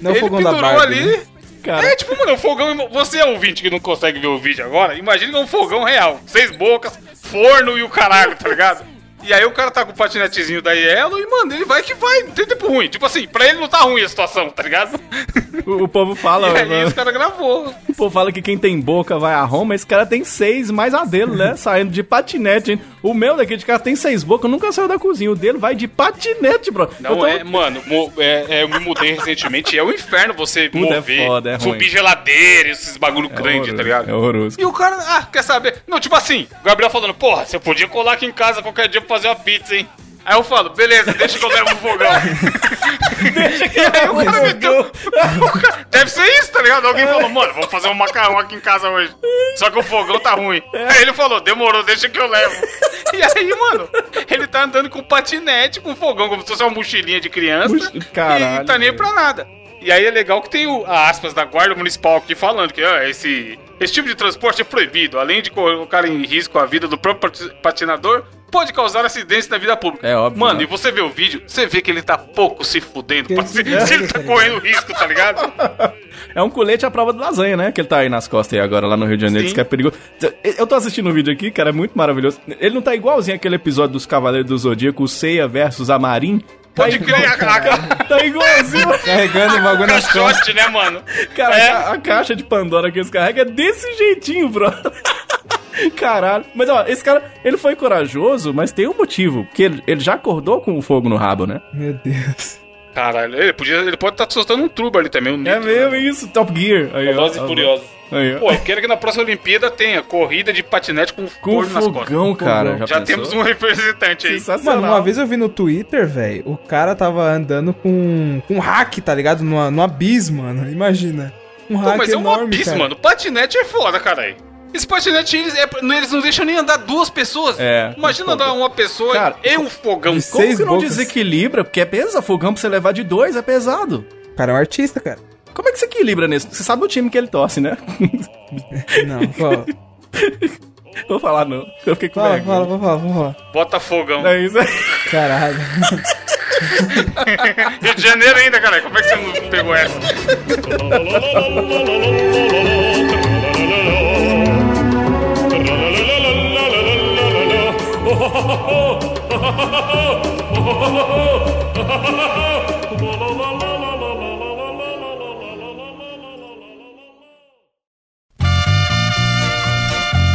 Não é Ele fogão da pendurou Barbie, ali. né? Cara. É tipo, mano, é um fogão. Você é ouvinte que não consegue ver o vídeo agora, imagina que é um fogão real. Seis bocas, forno e o caralho, tá ligado? E aí o cara tá com o patinetezinho da Yellow e, mano, ele vai que vai, não tem tempo ruim. Tipo assim, pra ele não tá ruim a situação, tá ligado? O, o povo fala, E aí mano, os caras gravou. o povo fala que quem tem boca vai a Roma, esse cara tem seis, mais a dele, né? Saindo de patinete, hein? O meu daqui de casa tem seis bocas, nunca saiu da cozinha. O dele vai de patinete, bro. Não tô- é, mano, é, é, eu me mudei recentemente, é o inferno você Tudo é mover, foda, é ruim. subir geladeira, esses bagulho grande, horroroso, tá ligado? É horroroso. E o cara, ah, quer saber? Não, tipo assim, o Gabriel falando, porra, você podia colar aqui em casa qualquer dia pra fazer uma pizza, hein? Aí eu falo, beleza, deixa que eu levo o fogão. deixa que eu levo o Deve ser isso, tá ligado? Alguém falou, mano, vamos fazer um macarrão aqui em casa hoje. Só que o fogão tá ruim. Aí ele falou, demorou, deixa que eu levo. E aí, mano, ele tá andando com patinete, com fogão, como se fosse uma mochilinha de criança. Caralho, e tá nem pra nada. E aí é legal que tem o, a aspas da guarda municipal aqui falando que ó, esse, esse tipo de transporte é proibido, além de colocar em risco a vida do próprio pati- patinador, pode causar acidentes na vida pública. É óbvio, Mano, né? e você vê o vídeo, você vê que ele tá pouco se fudendo pra se, se ele tá correndo risco, tá ligado? É um colete à prova de lasanha, né? Que ele tá aí nas costas aí agora, lá no Rio de Janeiro, Sim. diz que é perigoso. Eu tô assistindo o vídeo aqui, cara, é muito maravilhoso. Ele não tá igualzinho aquele episódio dos Cavaleiros do Zodíaco, o Seiya versus a Marin. Tá Pode igual- crer, a, a, Tá igualzinho. Carregando o bagulho nas costas. né, mano? Cara, É. a, a caixa de Pandora que eles carregam é desse jeitinho, bro. Caralho. Mas, ó, esse cara, ele foi corajoso, mas tem um motivo. Porque ele, ele já acordou com o fogo no rabo, né? Meu Deus. Caralho, ele, podia, ele pode estar soltando um trubo ali também, um É nitro, mesmo né? isso, Top Gear. Aí, ó. Velozes e Furiosos. Aí, ó. Pô, eu quero que na próxima Olimpíada tenha corrida de patinete com, com forno nas costas. fogão, cara. Já, Já, temos um representante aí. Sensacional. Mano, uma vez eu vi no Twitter, velho, o cara tava andando com com um hack, tá ligado? No, no abismo, mano. Imagina. Um Pô, hack mas é um enorme, abismo, cara. mano. Patinete é foda, caralho. Esse patinete, eles, é, eles não deixam nem andar duas pessoas. É, Imagina andar uma pessoa Cara, e um fogão. Como Seis que não bocas. desequilibra? Porque é pesado, fogão pra você levar de dois é pesado. O cara é um artista, cara. Como é que você equilibra nisso? Você sabe o time que ele torce, né? Não, fala, Vou falar não. Eu fiquei com fala, vergonha. fala, fala, fala, fala. Bota fogão. É isso aí. Caralho. Rio de Janeiro ainda, cara. Como é que você não pegou essa?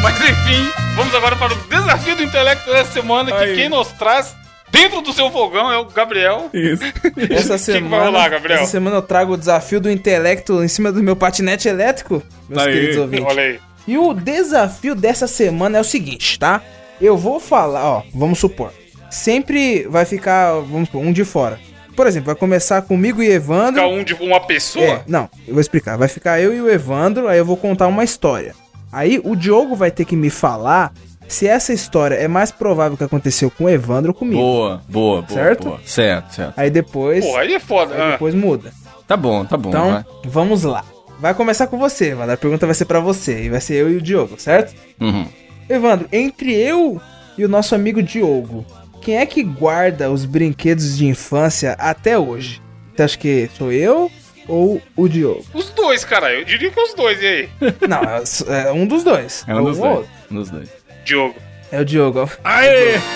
Mas enfim, vamos agora para o desafio do intelecto dessa semana, que Aí. quem nos traz dentro do seu fogão é o Gabriel. Isso. Essa que semana, vai rolar, Gabriel? essa semana eu trago o desafio do intelecto em cima do meu patinete elétrico, meus Aí. queridos ouvintes. Olha aí. E o desafio dessa semana é o seguinte, tá? Eu vou falar, ó, vamos supor. Sempre vai ficar, vamos supor, um de fora. Por exemplo, vai começar comigo e Evandro. Fica um de uma pessoa. É, não, eu vou explicar. Vai ficar eu e o Evandro, aí eu vou contar uma história. Aí o Diogo vai ter que me falar se essa história é mais provável que aconteceu com o Evandro ou comigo. Boa, boa, boa. Certo? boa. Certo, certo. Aí depois, Porra, aí é foda. aí Ah. depois muda. Tá bom, tá bom. Então, vai. vamos lá. Vai começar com você, Evandro. A pergunta vai ser pra você e vai ser eu e o Diogo, certo? Uhum. Evandro, entre eu e o nosso amigo Diogo, quem é que guarda os brinquedos de infância até hoje? Você acha que sou eu ou o Diogo? Os dois, cara. Eu diria que os dois. E aí? Não, é é um dos dois. É um dos ou dois. Um dos dois. Diogo. É o Diogo. Aê!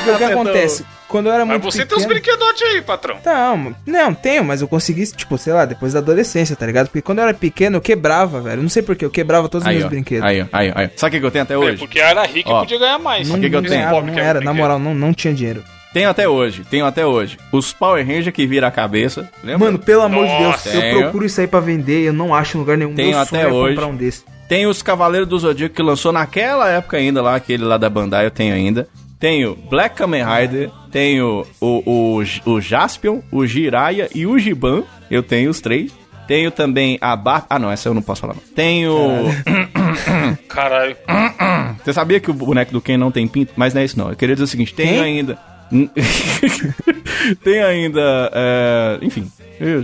O que acontece? Quando eu era Mas muito você tem uns brinquedotes aí, patrão. Não, não, tenho, mas eu consegui, tipo, sei lá, depois da adolescência, tá ligado? Porque quando eu era pequeno, eu quebrava, velho. Não sei porquê, eu quebrava todos os Aí, meus ó. brinquedos. Aí, ó. Aí, aí. Sabe o que que eu tenho até É, hoje? porque era rico e podia ganhar mais. Não, O que que eu tenho? ganhava, não é era, na moral, não, não tinha dinheiro. Tenho até hoje. Tenho até hoje. Os Power Ranger que vira a cabeça. Lembra? Mano, pelo amor de Deus, Nossa, eu tenho. procuro isso aí pra vender, eu não acho em lugar nenhum. Tenho Meu até sonho é hoje. comprar um desse. Tem os Cavaleiros do Zodíaco que lançou naquela época ainda lá, aquele lá da Bandai, eu tenho ainda. Tenho Black Kamen Rider, tenho o, o, o Jaspion, o Jiraiya e o Giban. Eu tenho os três. Tenho também a Bar... Ah, não, essa eu não posso falar. Não. Tenho... Caralho. Você sabia que o boneco do Ken não tem pinto? Mas não é isso não. Eu queria dizer o seguinte, tenho Quem? ainda... tem ainda... é, Enfim,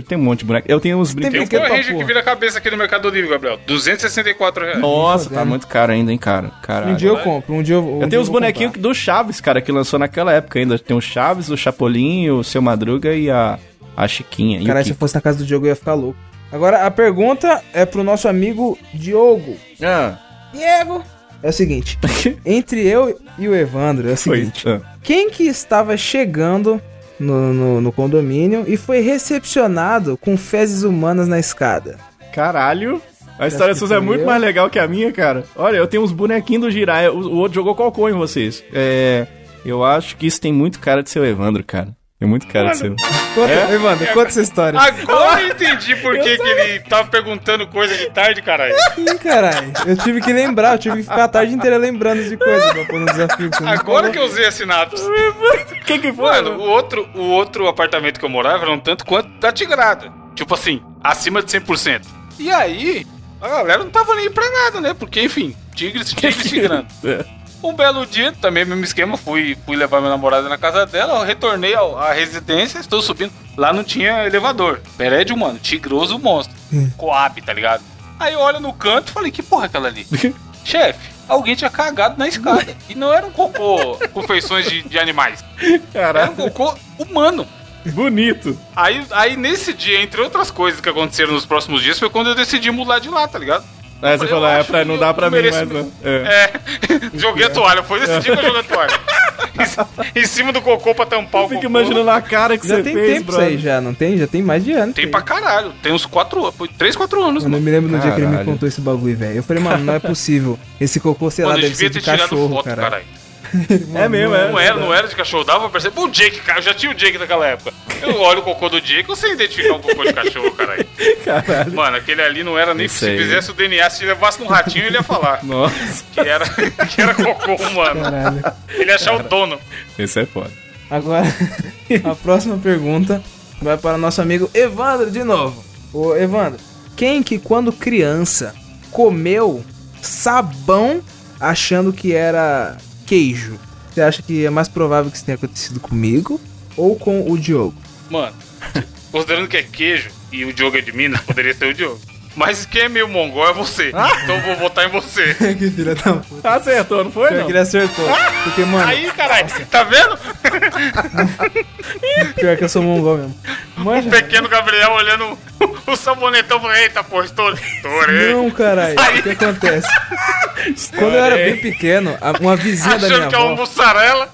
tenho um monte de boneco. Eu tenho uns Tem brinquedos... um brinquedo Power Ranger que porra. vira a cabeça aqui no Mercado Livre, Gabriel. 264 reais. Nossa, tá fodendo. muito caro ainda, hein, cara. Caralho. Um dia eu compro, um dia eu. um Eu tenho os bonequinhos do Chaves, cara, que lançou naquela época ainda. Tem o Chaves, o Chapolin, o Seu Madruga e a, a Chiquinha. Caralho, se eu fosse na casa do Diogo eu ia ficar louco. Agora, a pergunta é pro nosso amigo Diogo. Ah, Diego! É o seguinte, entre eu e o Evandro, é o foi. seguinte. Ah. Quem que estava chegando no, no, no condomínio e foi recepcionado com fezes humanas na escada? Caralho. A história sua é foi muito eu? mais legal que a minha, cara. Olha, eu tenho uns bonequinhos do Jiraiya. O, o outro jogou cocô em vocês. É. Eu acho que isso tem muito cara de ser o Evandro, cara. Tem muito cara de ser. Conta, É? Evandro, conta essa história. Agora eu entendi por que, que ele tava perguntando coisa de tarde, caralho. Ih, caralho. Eu tive que lembrar, eu tive que ficar a tarde inteira lembrando de coisa pra pôr no desafio. não Agora falou. que eu usei a sinapse. O que que foi? Mano, o outro, o outro apartamento que eu morava era um tanto quanto da Tigrada. Tipo assim, acima de 100%. E aí, a galera não tava nem pra nada, né? Porque, enfim, tigres, tigres, tigrando. É. Um belo dia, também mesmo esquema, fui, fui levar minha namorada na casa dela, eu retornei ao- à residência, estou subindo. Lá não tinha elevador. Prédio, mano, tigroso monstro. Coab, tá ligado? Aí eu olho no canto e falei, que porra é aquela ali? Chefe, alguém tinha cagado na escada. E não era um cocô com feições de, de animais. Era Caralho, um cocô humano. bonito. Aí, aí nesse dia, entre outras coisas que aconteceram nos próximos dias, foi quando eu decidi mudar de lá, tá ligado? Aí você Eu falou, é, pra, não eu dá pra mim mais, não. É. É, joguei a toalha, foi nesse dia que eu joguei a toalha. Em- cima do cocô pra tampar o Fica cocô. imaginando a cara que Já você tem fez, tempo isso aí, já, não tem? Já tem mais de ano. Tem isso pra caralho, tem uns 4, 3, 4 anos, Eu não mano. me lembro no dia que ele me Caralho. contou esse bagulho, velho. Eu falei, mano, não é possível. Esse cocô, sei lá, Mano, eu deve ser de cachorro, foto, cara. caralho. É mesmo, é. Não era, não era de cachorro, dava pra perceber. O Jake, cara, eu já tinha o Jake naquela época. Eu olho o cocô do Jake, eu sei identificar um cocô de cachorro, caralho. Caralho. Mano, aquele ali não era nem Isso se fizesse o DNA, se levasse no ratinho, ele ia falar Nossa, que era, que era cocô humano. Caralho. Ele ia achar o dono. esse é foda. Agora, a próxima pergunta vai para o nosso amigo Evandro de novo. Ô, Evandro, quem que quando criança comeu sabão achando que era queijo? Você acha que é mais provável que isso tenha acontecido comigo ou com o Diogo? Mano, considerando que é queijo e o Diogo é de Minas, poderia ser o Diogo. Mas quem é meio mongol é você. Então eu vou votar em você. que filha da puta. Acertou, não foi, Pior não? que ele acertou. Porque, mano, Aí, caralho, tá vendo? pior que eu sou mongol mesmo. Manja, O pequeno Gabriel olhando o sabonetão falando, eita, pô, estourei. Estourei. Não, caralho. O que acontece? Quando eu era bem pequeno, uma vizinha da minha Achando que é uma avó. mussarela.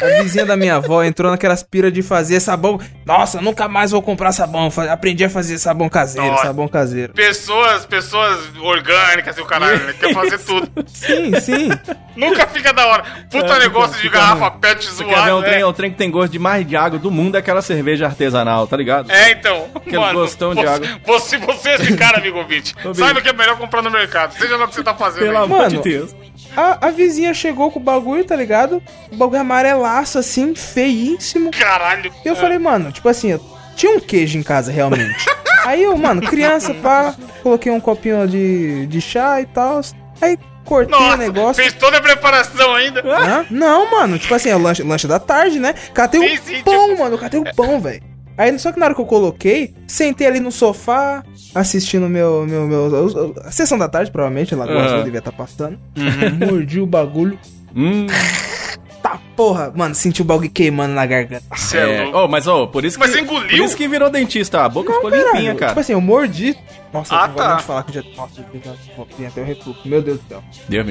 A vizinha da minha avó entrou naquelas piras de fazer sabão. Nossa, nunca mais vou comprar sabão. Aprendi a fazer sabão caseiro, Nossa. sabão caseiro. Pessoas, pessoas orgânicas e o caralho, né? Quer fazer tudo. Sim, sim. Nunca fica da hora. Puta É, negócio de fica garrafa ruim. pet Você quer ver um zoado, trem, né? um trem que tem gosto de mais de água do mundo é aquela cerveja artesanal, tá ligado? É, então. Aquele gostão de você, água. Você, você é esse cara, amigo ouvinte. Saiba que é melhor comprar no mercado. Seja lá o que você tá fazendo. Pelo aí. amor Mano, de Deus. A, a vizinha chegou com o bagulho, tá ligado? O bagulho amarelaço, assim, feíssimo. Caralho. E eu falei, mano, tipo assim, eu tinha um queijo em casa realmente. Aí eu, mano, criança, pá, coloquei um copinho de, de chá e tal. Aí cortei Nossa, o negócio. fez toda a preparação ainda. Hã? Não, mano, tipo assim, é o lanche, lanche da tarde, né? Catei Sim, o sim, pão, tipo- mano, catei o pão, velho. Aí, só que na hora que eu coloquei, sentei ali no sofá, assistindo meu. meu, meu a sessão da tarde, provavelmente, ela gosta, Aham. devia estar passando. Mordi o bagulho. Hum, Tá, porra, mano, senti o bagulho queimando na garganta. Você é é. Oh, mas ó, por isso que. Mas você engoliu? Por isso que virou dentista. A boca ficou Caralho, limpinha, cara. Tipo assim, eu mordi. Nossa, Ah, eu não vou nem tá. te falar que já. Nossa, eu tem até o refluxo. Meu Deus do céu.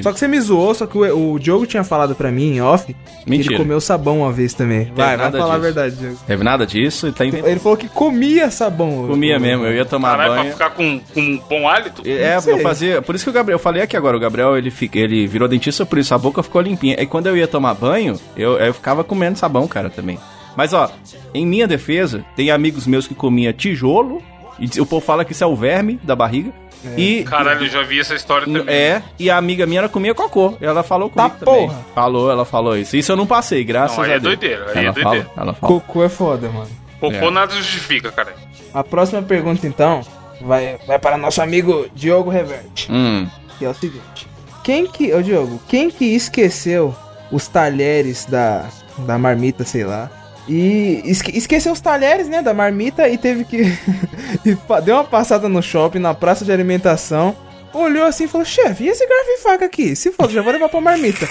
Só que você me zoou, só que o, o Diogo tinha falado pra mim em off que Mentira. ele comeu sabão uma vez também. Vai, vai falar a disso. verdade, Diogo. Teve nada disso e tá inventando. Ele falou que comia sabão. Comia mesmo, eu ia tomar Caralho, pra banho. ficar com, com um bom hálito. É, eu fazia. Por isso que o Gabriel, eu falei aqui agora, o Gabriel ele, fica, ele virou dentista por isso, a boca ficou limpinha. E quando eu ia tomar banho, eu, eu ficava comendo sabão, cara, também. Mas ó, em minha defesa, tem amigos meus que comia tijolo, e o povo fala que isso é o verme da barriga. E. Caralho, eu já vi essa história também. É, e a amiga minha ela comia cocô. Ela falou Tá comigo também. porra. Falou, ela falou isso. Isso eu não passei, graças Não, aí a é Deus. doideira, aí ela é fala, doideira. ela fala. Cocô é foda, mano. Cocô É. nada justifica, cara. A próxima pergunta, então, vai, vai para nosso amigo Diogo Reverte. Hum. Que é o seguinte: Quem que. Ô, Diogo, quem que esqueceu os talheres da, da marmita, sei lá? E esque- esqueceu os talheres, né, da marmita e teve que. deu uma passada no shopping, na praça de alimentação. Olhou assim e falou: chefe, e esse garfo e faca aqui? Se for, já vou levar pra marmita.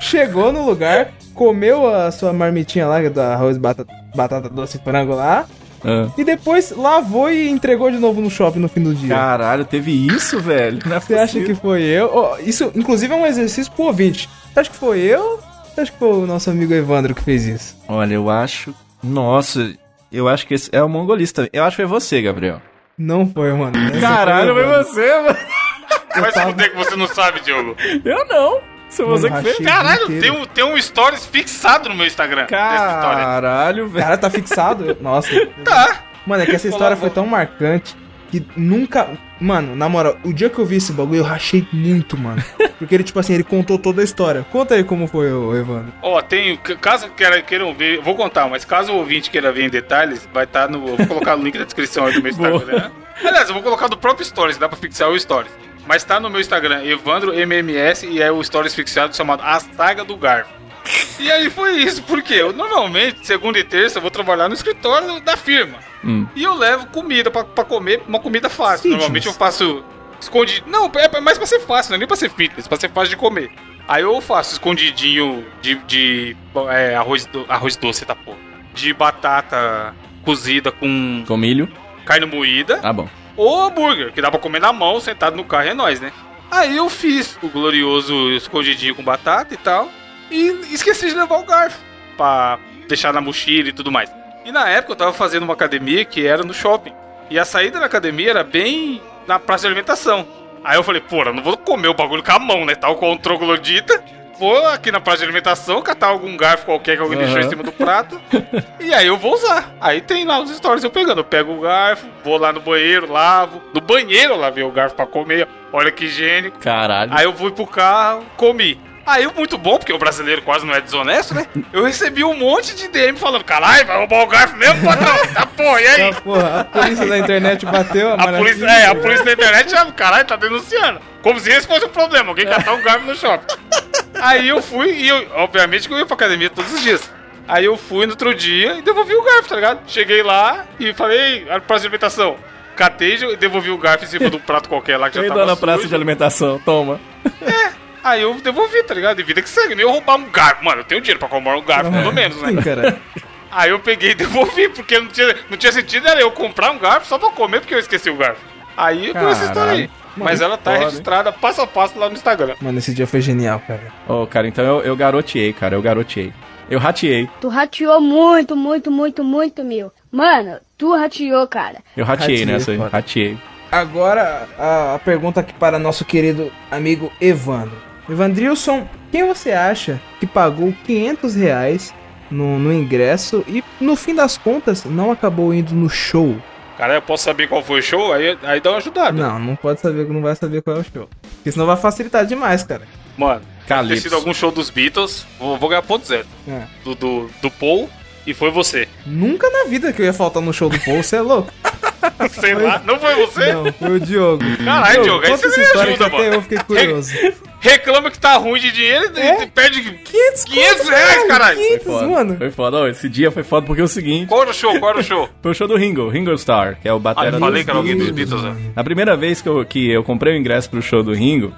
Chegou no lugar, comeu a sua marmitinha lá, do arroz, batata, batata doce e frango lá. Ah. E depois lavou e entregou de novo no shopping no fim do dia. Caralho, teve isso, velho. Não é Você acha que foi eu? Ó, isso, inclusive, é um exercício pro ouvinte. Você acha que foi eu? Acha que foi o nosso amigo Evandro que fez isso? Olha, eu acho. Nossa, eu acho que esse é o mongolista. Eu acho que foi você, Gabriel. Não foi, mano. Essa Caralho, foi você, mano. Vai se fuder que você não sabe, Diogo. Eu não. Se você que Mano, fez. achei- Caralho, tem um, tem um stories fixado no meu Instagram. Caralho, velho. Cara, tá fixado? Nossa. Tá. Mano, é que essa história foi tão marcante que nunca. Mano, na moral, o dia que eu vi esse bagulho, eu rachei muito, mano. Porque ele, tipo assim, ele contou toda a história. Conta aí como foi, ô, Evandro. Ó, tem. Caso queira, queiram ver, vou contar, mas caso o ouvinte queira ver em detalhes, vai estar no. Eu vou colocar o link na descrição aí do meu Instagram. Aliás, eu vou colocar do próprio Stories, dá pra fixar o Stories. Mas tá no meu Instagram, Evandro MMS, e é o Stories fixado chamado A Saga do Garfo. E aí foi isso, porque eu normalmente, segunda e terça, eu vou trabalhar no escritório da firma. Hum. E eu levo comida pra, pra comer, uma comida fácil. Fitness. Normalmente eu faço escondido. Não, é mais pra ser fácil, não é nem pra ser fitness, pra ser fácil de comer. Aí eu faço escondidinho de, de é, arroz, do- arroz doce, tá porra. De batata cozida com Com milho. carne moída. Ah, bom. Ou hambúrguer, que dá pra comer na mão, sentado no carro, é nóis, né? Aí eu fiz o glorioso escondidinho com batata e tal. E esqueci de levar o garfo pra deixar na mochila e tudo mais. E na época eu tava fazendo uma academia que era no shopping. E a saída da academia era bem na praça de alimentação. Aí eu falei, porra, não vou comer o bagulho com a mão, né? Tal qual o troglodita. Vou aqui na praça de alimentação, catar algum garfo qualquer que alguém deixou em cima do prato. e aí eu vou usar. Aí tem lá os stories eu pegando. Eu pego o garfo, vou lá no banheiro, lavo. No banheiro eu lavei o garfo pra comer. Olha que higiênico. Caralho. Aí eu fui pro carro, comi. Aí, muito bom, porque o brasileiro quase não é desonesto, né? Eu recebi um monte de DM falando: caralho, vai roubar o garfo mesmo, patrão? Tá, pô, e aí? Ah, porra, a polícia da internet bateu A polícia, é, a polícia da internet, já, caralho, tá denunciando. Como se esse fosse o problema, alguém catar um garfo no shopping. Aí eu fui, e eu, obviamente que eu ia pra academia todos os dias. Aí eu fui no outro dia e devolvi o garfo, tá ligado? Cheguei lá e falei, "Ah, praça de alimentação. Catei e devolvi o garfo em cima de um prato qualquer lá que já Quem tava dá na sujo. praça de alimentação? Toma. Aí eu devolvi, tá ligado? E vida que segue. Nem eu roubar um garfo. Mano, eu tenho dinheiro pra comprar um garfo, pelo menos, né? Sim, cara. Aí eu peguei e devolvi, porque não tinha, não tinha sentido era eu comprar um garfo só pra comer, porque eu esqueci o garfo. Aí foi essa história aí. Mas ela tá registrada passo a passo lá no Instagram. Mano, esse dia foi genial, cara. Ô, cara, então eu, eu garoteei, cara, eu garoteei. Eu rateei. Tu rateou muito, muito, muito, muito, meu. Mano, tu rateou, cara. Eu rateei Rateei, nessa aí. Rateei. Agora, a, a pergunta aqui para nosso querido amigo Evandro. Evandrilson, quem você acha que pagou 500 reais no, no ingresso e, no fim das contas, não acabou indo no show? Cara, eu posso saber qual foi o show? Aí, aí dá uma ajudada. Não, não pode saber, não vai saber qual é o show. Porque senão vai facilitar demais, cara. Mano, ter Calypso. sido algum show dos Beatles, vou, vou ganhar ponto zero. É. Do, do, do Paul e foi você. Nunca na vida que eu ia faltar no show do Paul, você é louco? Sei lá, não foi você? Não, foi o Diogo. Caralho, Diogo, aí você essa me história ajuda, que até mano. eu fiquei curioso. Reclama que tá ruim de dinheiro e É? e perde 500, 500 reais, caralho. 500, Foda. mano. Foi foda. Ó, esse dia foi foda porque é o seguinte. Qual era o show? Qual era o show? Foi o show do Ringo, Ringo Starr, que é o Ah, batera do... falei que era alguém dos Beatles, né? Na primeira vez que eu, que eu comprei o ingresso pro show do Ringo,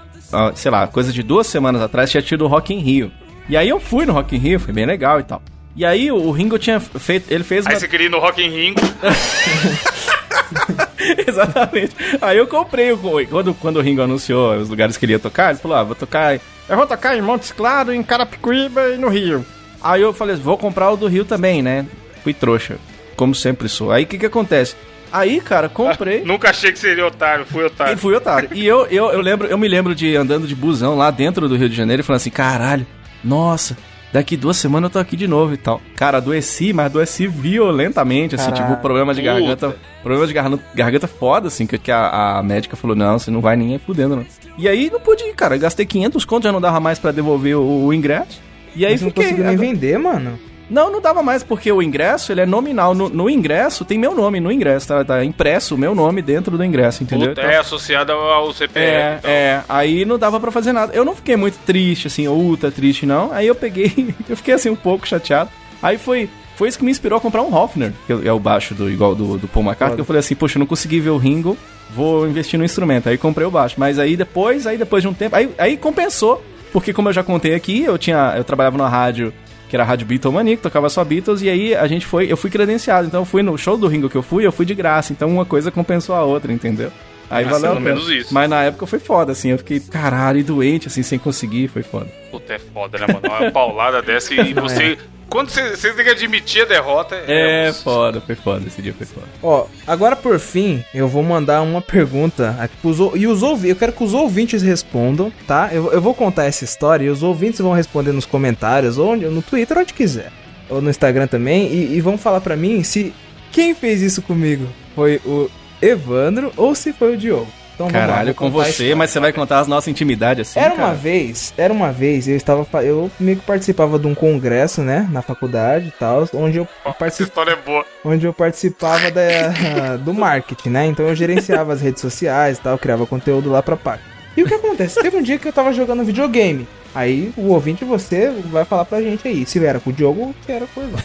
sei lá, coisa de duas semanas atrás, tinha tido o Rock in Rio. E aí eu fui no Rock in Rio, foi bem legal e tal. E aí o, Ringo tinha feito, ele fez Aí uma... você queria ir no Rock in Rio. Exatamente. Aí eu comprei, o- quando, quando o Ringo anunciou os lugares que ele ia tocar, ele falou, ah, vou tocar... Eu vou tocar em Montes Claros, em Carapicuíba e no Rio. Aí eu falei, vou comprar o do Rio também, né? Fui trouxa, como sempre sou. Aí o que que acontece? Aí, cara, comprei... Nunca achei que seria otário, fui E otário. fui otário. E eu, eu, eu lembro, eu me lembro de andando de busão lá dentro do Rio de Janeiro e falando assim, caralho, nossa, daqui duas semanas eu tô aqui de novo e tal. Cara, adoeci, mas adoeci violentamente, assim, Caralho. tipo, problema de Puta. garganta. Problema de garganta, garganta foda, assim, que, que a, a médica falou, não, você não vai nem fudendo, não. E aí não pude ir, cara. Gastei 500 conto, já não dava mais pra devolver o, o ingresso. E aí Mas não fiquei. conseguiu nem vender, mano. Não, não dava mais, porque o ingresso, ele é nominal. No, no ingresso, tem meu nome no ingresso, tá? Tá impresso o meu nome dentro do ingresso, entendeu? Puta, Então- é associado ao CPF. é, então. é, aí não dava pra fazer nada. Eu não fiquei muito triste, assim, ultra triste, não. Aí eu peguei, eu fiquei assim um pouco chateado. Aí foi, foi isso que me inspirou a comprar um Hofner, que é o baixo do igual do, do Paul McCartney. que Eu falei assim, poxa, eu não consegui ver o Ringo, vou investir no instrumento. Aí comprei o baixo. Mas aí depois, aí depois de um tempo, aí, aí compensou, porque como eu já contei aqui, eu tinha, eu trabalhava numa rádio que era a Rádio Beatlemania, que tocava só Beatles, e aí a gente foi, eu fui credenciado, então eu fui no show do Ringo que eu fui, eu fui de graça, então uma coisa compensou a outra, entendeu? Aí Ah, valeu a pelo pena. menos isso. Mas na época foi foda, assim, eu fiquei, caralho, e doente, assim, sem conseguir, foi foda. Puta, é foda, né, mano? Uma paulada dessa e você. Quando você, você tem que admitir a derrota. É, um- foda, foi foda, esse dia foi foda. Ó, agora por fim, eu vou mandar uma pergunta aqui pros ou- e os ouvintes, eu quero que os ouvintes respondam, tá? Eu, eu vou contar essa história e os ouvintes vão responder nos comentários, ou no Twitter, onde quiser. Ou no Instagram também, e, e vão falar pra mim se quem fez isso comigo foi o Evandro ou se foi o Diogo. Então, lá, Caralho, com você, história. mas você vai contar as nossas intimidades assim, Era cara? uma vez, era uma vez, eu estava, eu meio que participava de um congresso, né, na faculdade e tal, onde eu Essa participava história é boa. onde eu participava da, do marketing, né? Então eu gerenciava as redes sociais e tal, criava conteúdo lá pra página. E o que acontece? Teve um dia que eu tava jogando videogame. Aí o ouvinte, você vai falar pra gente aí, se era com o Diogo ou se era com o Ivan.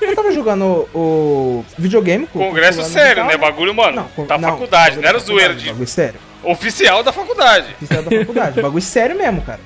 Eu tava jogando o, videogame com Congresso sério, né? Bagulho, mano. com- da faculdade, não era zoeira de. Bagulho sério. Oficial da faculdade. Oficial da faculdade. bagulho sério mesmo, cara.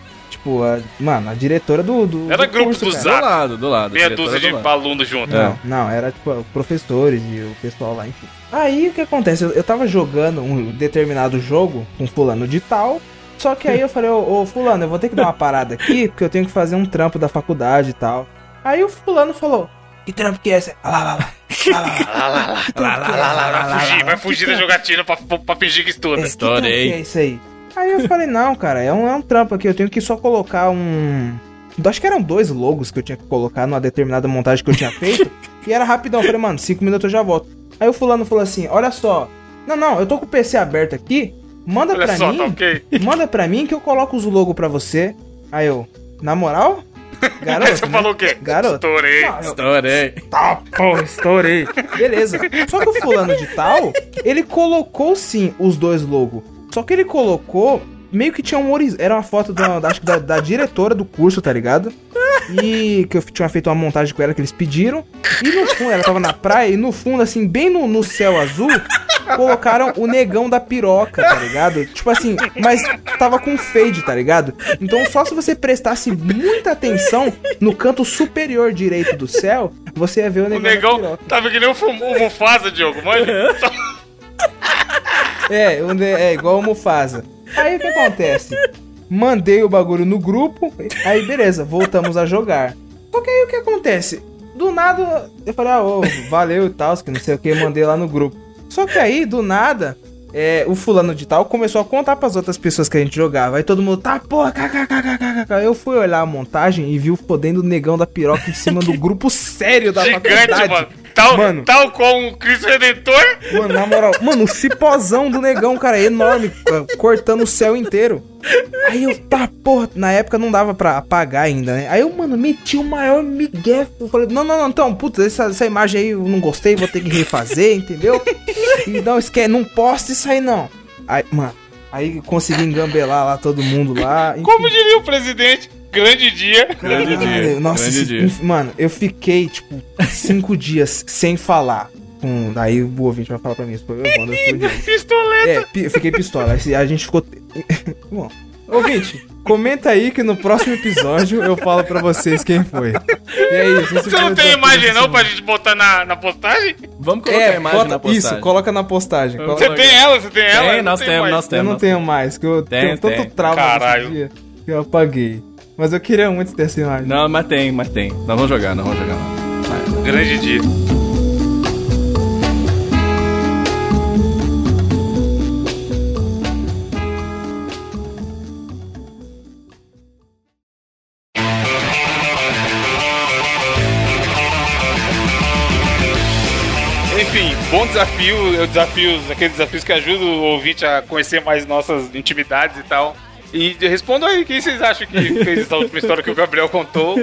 Tipo, a, mano, a diretora do. do Era do grupo curso, do cara. Do Zap. lado, do lado. Meia dúzia de lado. alunos junto. É. Não, não, era tipo professores e o pessoal lá, enfim. Aí o que acontece? Eu, eu tava jogando um determinado jogo com fulano de tal. Só que aí eu falei, ô, ô fulano, eu vou ter que dar uma parada aqui, porque eu tenho que fazer um trampo da faculdade e tal. Aí o fulano falou, que trampo que é esse? Ah, lá, lá, lá. Ah, lá, é? Ah, Vai fugir, lá, vai lá. fugir da jogatina pra, pra fingir que estuda. é, que trampo que Estourei. é isso aí? Aí eu falei, não, cara, é um, é um trampo aqui, eu tenho que só colocar um. Acho que eram dois logos que eu tinha que colocar numa determinada montagem que eu tinha feito. e era rapidão. Eu falei, mano, cinco minutos eu já volto. Aí o fulano falou assim: olha só. Não, não, eu tô com o PC aberto aqui. Manda Olha pra só, mim. tá ok? Manda pra mim que eu coloco os logos pra você. Aí eu, na moral? Garoto. Você né? falou o quê? Garoto. Estourei. Não, eu- Estourei. Tá, porra, estourei. Beleza. Só que o fulano de tal, ele colocou sim os dois logos. Só que ele colocou meio que tinha um horizonte. Era uma foto da, da- acho que da, da diretora do curso, tá ligado? E que eu tinha feito uma montagem com ela que eles pediram. E no fundo, ela tava na praia, e no fundo, assim, bem no, no céu azul, colocaram o negão da piroca, tá ligado? Tipo assim, mas tava com fade, tá ligado? Então só se você prestasse muita atenção no canto superior direito do céu, você ia ver o O negão, da negão piroca. tava que nem o, Fum- o Mufasa, Diogo, manja. É, é igual o Mufasa. Aí o que acontece? Mandei o bagulho no grupo, aí beleza, voltamos a jogar. Só que aí o que acontece? Do nada, eu falei, ah, ô, valeu e tal, que não sei o que, mandei lá no grupo. Só que aí, do nada, é, o fulano de tal começou a contar pras outras pessoas que a gente jogava. Aí todo mundo, tá, porra, kkkkkk. Eu fui olhar a montagem e vi o fodendo negão da piroca em cima do grupo sério da Gigante, faculdade. mano. Tal, Mano. tal com o Cristo Redentor. Mano, na moral, mano, o cipozão do negão, cara, enorme, c- cortando o céu inteiro. Aí eu, tá, porra, na época não dava pra apagar ainda, né? Aí eu, mano, meti o maior migué. Eu falei, não, não, não, então, puta, essa, essa imagem aí eu não gostei, vou ter que refazer, entendeu? E não esquece, não posta isso aí não. Aí, mano, aí consegui engambelar lá todo mundo lá. enfim. Como diria o presidente, grande dia. Grande dia. Nossa, grande esse- dia. mano, eu fiquei, tipo, cinco dias sem falar. Com, daí o ouvinte vai falar pra mim, isso foi o Evandro. Pistoleta. É, eu fiquei pistola. A gente ficou. Bom, ouvinte, comenta aí que no próximo episódio eu falo pra vocês quem foi. E é isso. Você não tem imagem não pra gente botar na, na postagem? Vamos colocar a É, imagem bota, na postagem. isso, coloca na postagem. coloca- Você tem ela, você tem ela? Tem, Eu nós temos, nós Eu temos. não tenho mais, que eu Tem, tenho tanto trauma Caralho. nesse dia que eu apaguei. Mas eu queria muito ter essa imagem. Não, mas tem, mas tem. Nós vamos jogar, nós vamos jogar. Vai. Grande dia. Enfim, bom desafio. Eu desafios, aqueles desafios que ajudam o ouvinte a conhecer mais nossas intimidades e tal. E respondam aí quem vocês acham que fez essa última história que o Gabriel contou.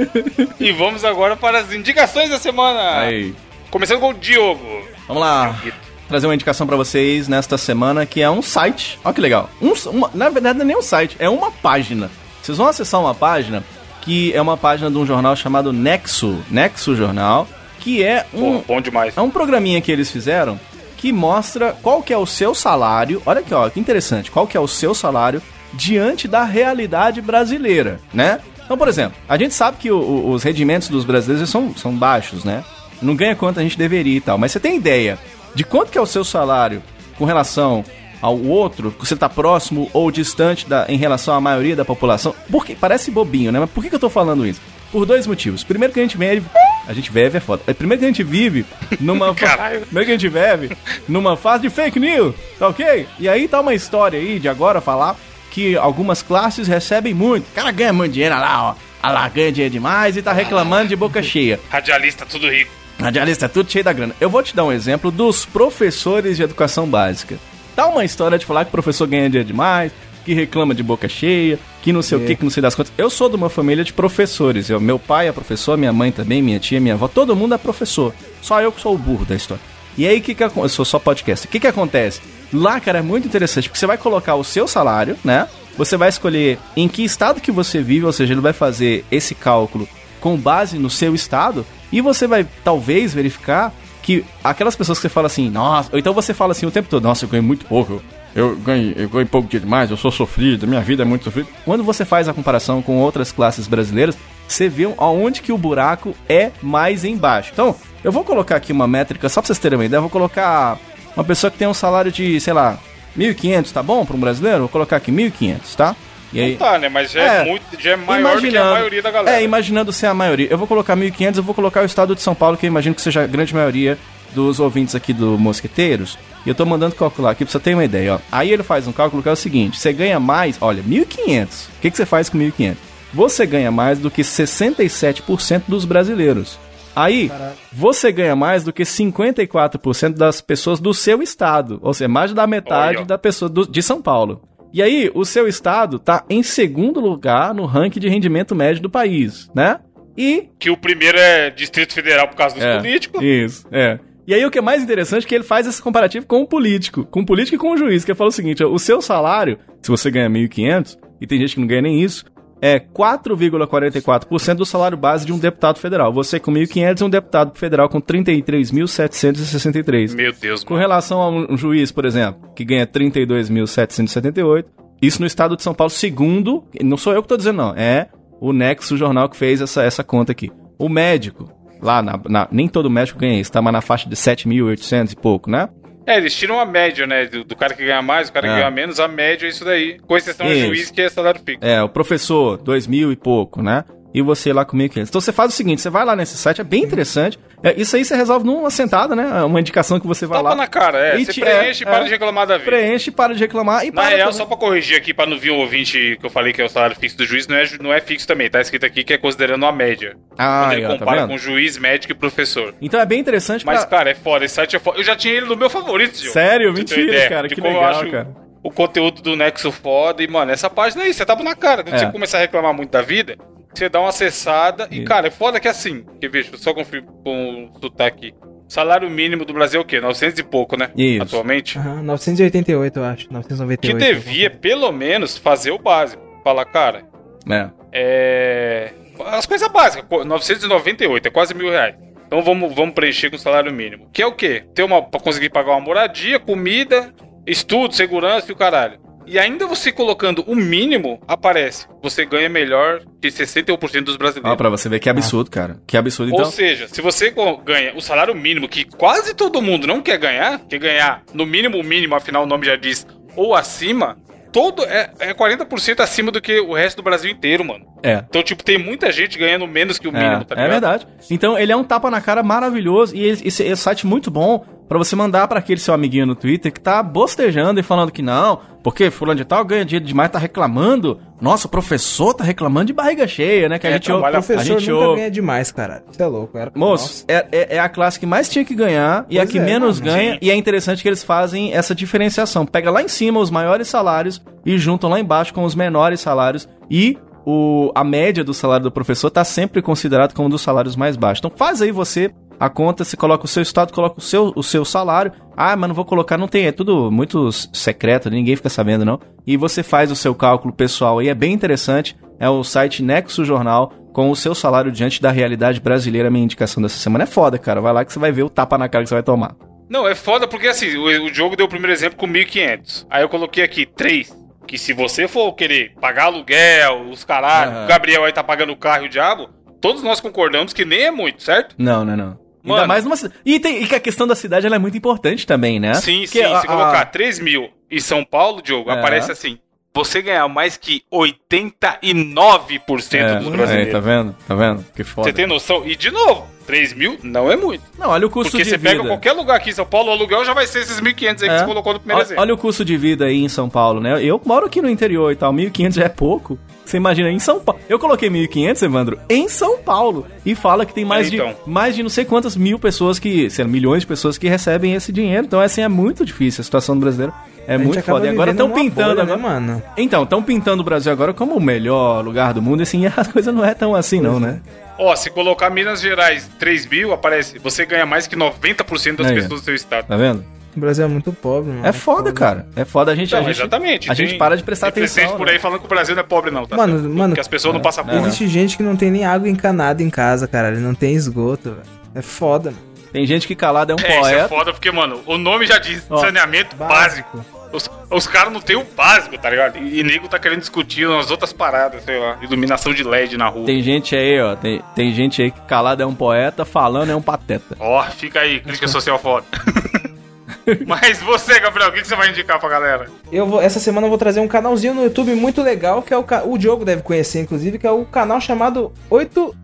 E vamos agora para as indicações da semana. Aí. Começando com o Diogo. Vamos lá. Trazer uma indicação pra vocês nesta semana que é um site. Olha que legal. Um, uma- na verdade, não é nem um site, é uma página. Vocês vão acessar uma página que é uma página de um jornal chamado Nexo. Nexo Jornal. Que é um, Pô, bom demais. É um programinha que eles fizeram que mostra qual que é o seu salário. Olha aqui, ó, que interessante. Qual que é o seu salário diante da realidade brasileira, né? Então, por exemplo, a gente sabe que o- o- os rendimentos dos brasileiros são, são baixos, né? Não ganha quanto a gente deveria e tal. Mas você tem ideia de quanto que é o seu salário com relação ao outro? Você tá próximo ou distante da, em relação à maioria da população? Porque parece bobinho, né? Mas por que, que eu tô falando isso? Por dois motivos. Primeiro que a gente vive. A gente vive é foda. Primeiro que a gente vive numa. Caralho. Primeiro que a gente vive numa fase de fake news, tá ok? E aí tá uma história aí de agora falar que algumas classes recebem muito. O cara ganha muito dinheiro olha lá, ó. Ah lá, ganha dinheiro demais e tá reclamando de boca cheia. Radialista, tudo rico. Radialista é tudo cheio da grana. Eu vou te dar um exemplo dos professores de educação básica. Tá uma história de falar que o professor ganha dinheiro demais, que reclama de boca cheia, que não sei o que, que não sei das contas. Eu sou de uma família de professores. Eu, meu pai é professor, minha mãe também, minha tia, minha avó, todo mundo é professor. Só eu que sou o burro da história. E aí, o que que acontece? Eu sou só podcast. O que que acontece? Lá, cara, é muito interessante, porque você vai colocar o seu salário, né? Você vai escolher em que estado que você vive, ou seja, ele vai fazer esse cálculo com base no seu estado, e você vai talvez verificar que aquelas pessoas que você fala assim, nossa, ou então você fala assim o tempo todo, nossa, eu ganho muito pouco, eu ganho, eu ganho pouco demais, eu sou sofrido, minha vida é muito sofrida. Quando você faz a comparação com outras classes brasileiras, você vê aonde que o buraco é mais embaixo. Então, eu vou colocar aqui uma métrica, só pra vocês terem uma ideia, eu vou colocar uma pessoa que tem um salário de, sei lá, 1.500, tá bom para um brasileiro? Vou colocar aqui 1.500, tá? E aí, Tá, né? Mas já é, É. muito, já é maior do que a maioria da galera. é, imaginando ser a maioria. Eu vou colocar 1.500, eu vou colocar o estado de São Paulo, que eu imagino que seja a grande maioria dos ouvintes aqui do Mosqueteiros. E eu tô mandando calcular aqui pra você ter uma ideia, ó. Aí ele faz um cálculo que é o seguinte: você ganha mais, olha, 1.500. O que, que você faz com 1.500? Você ganha mais do que 67% dos brasileiros. Aí, você ganha mais do que 54% das pessoas do seu estado. Ou seja, mais da metade Olha. da pessoa do- de São Paulo. E aí, o seu estado tá em segundo lugar no ranking de rendimento médio do país, né? E. Que o primeiro é Distrito Federal por causa dos É, políticos. Isso, é. E aí, o que é mais interessante é que ele faz esse comparativo com o político. Com o político e com o juiz, que ele fala o seguinte: ó, o seu salário, se você ganha 1.500, e tem gente que não ganha nem isso, é 4,44% do salário base de um deputado federal. Você com 1.500 e um deputado federal com 33.763. Meu Deus, Com relação a um, juiz, por exemplo, que ganha 32.778, isso no estado de São Paulo, segundo, não sou eu que tô dizendo não, é o Nexo Jornal que fez essa, essa conta aqui. O médico, lá na, na- nem todo médico ganha isso, tá mas na faixa de 7.800 e pouco, né? É, eles tiram a média, né? Do, do cara que ganha mais, o cara É. que ganha menos, a média é isso daí. Com exceção do juiz, que é salário fixo. É, o professor, 2 mil e pouco, né? E você ir lá com 1.500. Então você faz o seguinte, você vai lá nesse site, é bem interessante. É, isso aí você resolve numa sentada, né? Uma indicação que você vai Tapa lá. na cara, é. E Você te- preenche é, e para é. de reclamar da vida. Preenche, para de reclamar e Na para real, também. só pra corrigir aqui, pra não vir um ouvinte que eu falei que é o salário fixo do juiz, não é, não é fixo também. Tá escrito aqui que é considerando a média. Ah, quando ele ó, tá compara vendo? com juiz, médico e professor. Então é bem interessante Mas, pra... cara, é foda. Esse site é foda. Eu já tinha ele no meu favorito, Gil. Sério? Mentira, cara, que eu legal, acho cara. O conteúdo do Nexo foda. E, mano, essa página aí, você tava na cara. Quando É. você começar a reclamar muito da vida, você dá uma acessada. E, cara, é foda que é assim. Que veja, só confirmo com o sotaque. Salário mínimo do Brasil é o quê? 900 e pouco, né? Isso. Atualmente. Aham, 988, eu acho. Que 998. devia, pelo menos, fazer o básico. Falar, cara, É. é. As coisas básicas, co- 998, é quase mil reais. Então vamos, vamos preencher com o salário mínimo. Que é o quê? Ter uma. pra conseguir pagar uma moradia, comida, estudo, segurança e o caralho. E ainda você colocando o mínimo, aparece. Você ganha melhor que 61% dos brasileiros. pra você ver que absurdo, cara. Que absurdo. Então, Ou seja, se você ganha o salário mínimo, que quase todo mundo não quer ganhar, quer ganhar no mínimo o mínimo, afinal o nome já diz, ou acima, todo é, é 40% acima do que o resto do Brasil inteiro, mano. é. Então, tipo, tem muita gente ganhando menos que o mínimo, É, tá é ligado? verdade. Então ele é um tapa na cara maravilhoso e esse, esse site muito bom pra você mandar pra aquele seu amiguinho no Twitter que tá bostejando e falando que não, porque fulano de tal ganha dinheiro demais, tá reclamando. Nossa, o professor tá reclamando de barriga cheia, né? Que a É, gente ouve, a Professor gente nunca ouve. ganha demais, caralho. Você é louco. Era... Moço, é, é, é a classe que mais tinha que ganhar e a Pois que é, menos mano. ganha. Sim. E é interessante que eles fazem essa diferenciação. Pega lá em cima os maiores salários e juntam lá embaixo com os menores salários. E o, a média do salário do professor está sempre considerado como um dos salários mais baixos. Então faz aí você a conta, você coloca o seu estado, coloca o seu, o seu salário. Ah, mas não vou colocar, não tem, é tudo muito secreto, ninguém fica sabendo não. E você faz o seu cálculo pessoal aí, é bem interessante. É o site Nexo Jornal com o seu salário diante da realidade brasileira. Minha indicação dessa semana é foda, cara. Vai lá que você vai ver o tapa na cara que você vai tomar. Não, é foda porque assim, o, o jogo deu o primeiro exemplo com 1.500. Aí eu coloquei aqui 3. Que se você for querer pagar aluguel, os caralho, Aham. o Gabriel aí tá pagando o carro e o diabo, todos nós concordamos que nem é muito, certo? Não, não, não. Ainda Mano. mais numa. E, tem, e que a questão da cidade é muito importante também, né? Sim, Porque sim. a- se a- colocar 3 mil em São Paulo, Diogo, É. aparece assim. Você ganhar mais que 89% É, dos brasileiros. tá vendo? Tá vendo? Que foda. Você tem noção? E de novo, 3 mil não é muito. Não, olha o custo Porque de você vida. pega qualquer lugar aqui em São Paulo, o aluguel já vai ser esses 1.500 aí que É. você colocou no primeiro Olha, exemplo. olha o custo de vida aí em São Paulo, né? Eu moro aqui no interior e tal, 1.500 já é pouco. Você imagina, em São Paulo. Eu coloquei 1.500, Evandro, em São Paulo. E fala que tem mais, É, de, então. mais de não sei quantas mil pessoas que. Lá, milhões de pessoas que recebem esse dinheiro. Então, assim, é muito difícil a situação do brasileiro. É muito foda. E agora estão pintando bolha, agora. né, mano? Então, estão pintando o Brasil agora como o melhor lugar do mundo, assim, e a coisa não é tão assim, não, né? Ó, se colocar Minas Gerais 3 mil, aparece. Você ganha mais que 90% das Aí. pessoas do seu estado. Tá vendo? O Brasil é muito pobre, mano. É foda, cara. É foda a gente. a Não, gente exatamente. A gente Tem- para de prestar tem atenção. presente por né? aí falando que o Brasil não é pobre, não, tá? Mano, certo? mano, Que as pessoas não passam por Existe gente que não tem nem água encanada em casa, caralho. Não tem esgoto, velho. É foda, mano. Tem gente que calado é um É, isso é poeta. foda porque, mano, o nome já diz Ó, saneamento básico. Os, os caras não tem o básico, tá ligado? E, e nego tá querendo discutir umas outras paradas, sei lá, iluminação de LED na rua. Tem gente aí, ó. Tem, tem gente aí que calado é um poeta, falando é um pateta. Ó, fica aí, crítica social foda. Mas você, Gabriel, o que, que você vai indicar pra galera? Eu vou, essa semana eu vou trazer um canalzinho no YouTube muito legal, que é o, o Diogo deve conhecer, inclusive, que é o canal chamado 8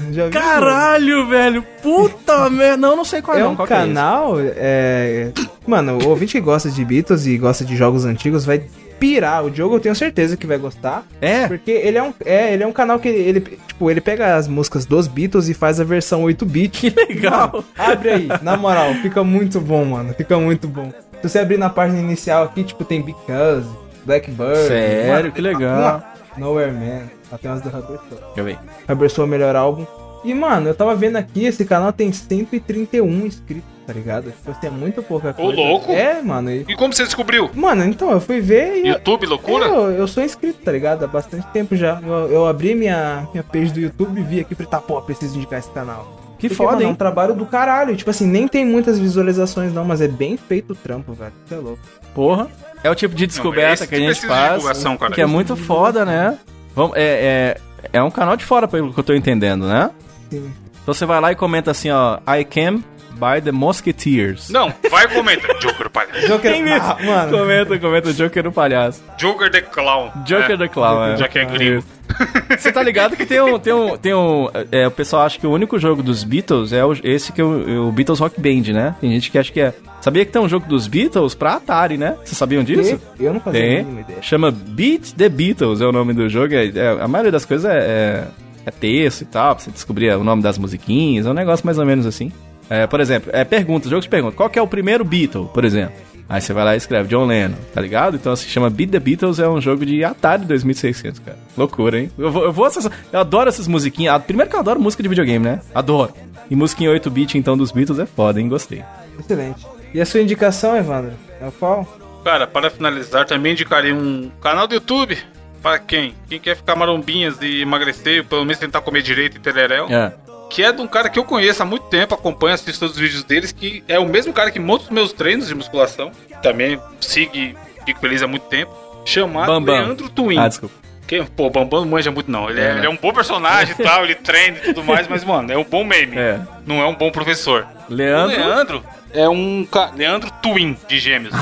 Viu? Caralho, velho. Puta merda. Não, não sei qual é, É um é canal, é... Mano, o ouvinte que gosta de Beatles e gosta de jogos antigos vai pirar. O Diogo eu tenho certeza que vai gostar. É. Porque ele é um, é, ele é um canal que ele, tipo, ele pega as músicas dos Beatles e faz a versão 8-bit. Que legal. Abre aí, na moral, fica muito bom, mano. Fica muito bom. Se você abrir na página inicial aqui, tipo, tem Because, Blackbird. Sério, mano, que legal. mano, Nowhere Man. Até umas do Rubber Soul. Deixa eu ver. Rubber Soul é o melhor álbum. E, mano, eu tava vendo aqui, esse canal tem 131 inscritos, tá ligado? Tipo assim, é muito pouca coisa. louco! É, mano. E... E como você descobriu? Mano, então, eu fui ver e... YouTube, loucura? Eu, eu sou inscrito, tá ligado? Há bastante tempo já. Eu, eu abri minha, minha page do YouTube e vi aqui falei, tá, pô, preciso indicar esse canal. Que Porque, foda, mano, É um hein? trabalho do caralho. Tipo assim, nem tem muitas visualizações, não, mas é bem feito o trampo, velho. Você é louco. Porra. É o tipo de descoberta esse que a que gente faz. cara. Que é muito foda, né? Vamos, é, é, é um canal de fora, pelo que eu tô entendendo, né? Sim. Então você vai lá e comenta assim, ó. I came by the Musketeers. Não, vai e comenta. Joker palhaço. Joker. Ah, mano. Comenta, comenta. Joker no palhaço. Joker the Clown. Joker É, the Clown, é. Já que é gringo. Você tá ligado que tem um. Tem um, tem um é, o pessoal acha que o único jogo dos Beatles é o- esse que é o, o Beatles Rock Band, né? Tem gente que acha que é. Sabia que tem um jogo dos Beatles pra Atari, né? Vocês sabiam disso? Eu não fazia a Tem. mínima ideia. Chama Beat the Beatles, é o nome do jogo. É, é- a maioria das coisas é, é, é texto e tal, pra você descobrir o nome das musiquinhas. É um negócio mais ou menos assim. É, por exemplo, é pergunta, jogo de pergunta. Qual que é o primeiro Beatle, por exemplo? Aí você vai lá e escreve John Lennon, tá ligado? Então se chama Beat the Beatles, é um jogo de Atari 2600, cara. Loucura, hein? Eu vou, eu vou acessar. Eu adoro essas musiquinhas. Ah, Primeiro que eu adoro música de videogame, né? Adoro. E música em 8-bit, então, dos Beatles é foda, hein? Gostei. Excelente. E a sua indicação, Evandro? É o qual? Cara, para finalizar, também indicaria um canal do YouTube. Para quem? Quem quer ficar marombinhas e emagrecer, pelo menos tentar comer direito e tereréu. É. Que é de um cara que eu conheço há muito tempo, acompanho, assisto todos os vídeos deles, que é o mesmo cara que monta os meus treinos de musculação. Também sigo e fico feliz há muito tempo. Chamado Bambam. Leandro Twin. Ah, desculpa. Que, pô, Bambam não manja muito não. Ele é, É, né? ele é um bom personagem e tal, ele treina e tudo mais, mas, mano, é um bom meme. É. Não é um bom professor. Leandro. O Leandro é um. ca- Leandro Twin, de gêmeos.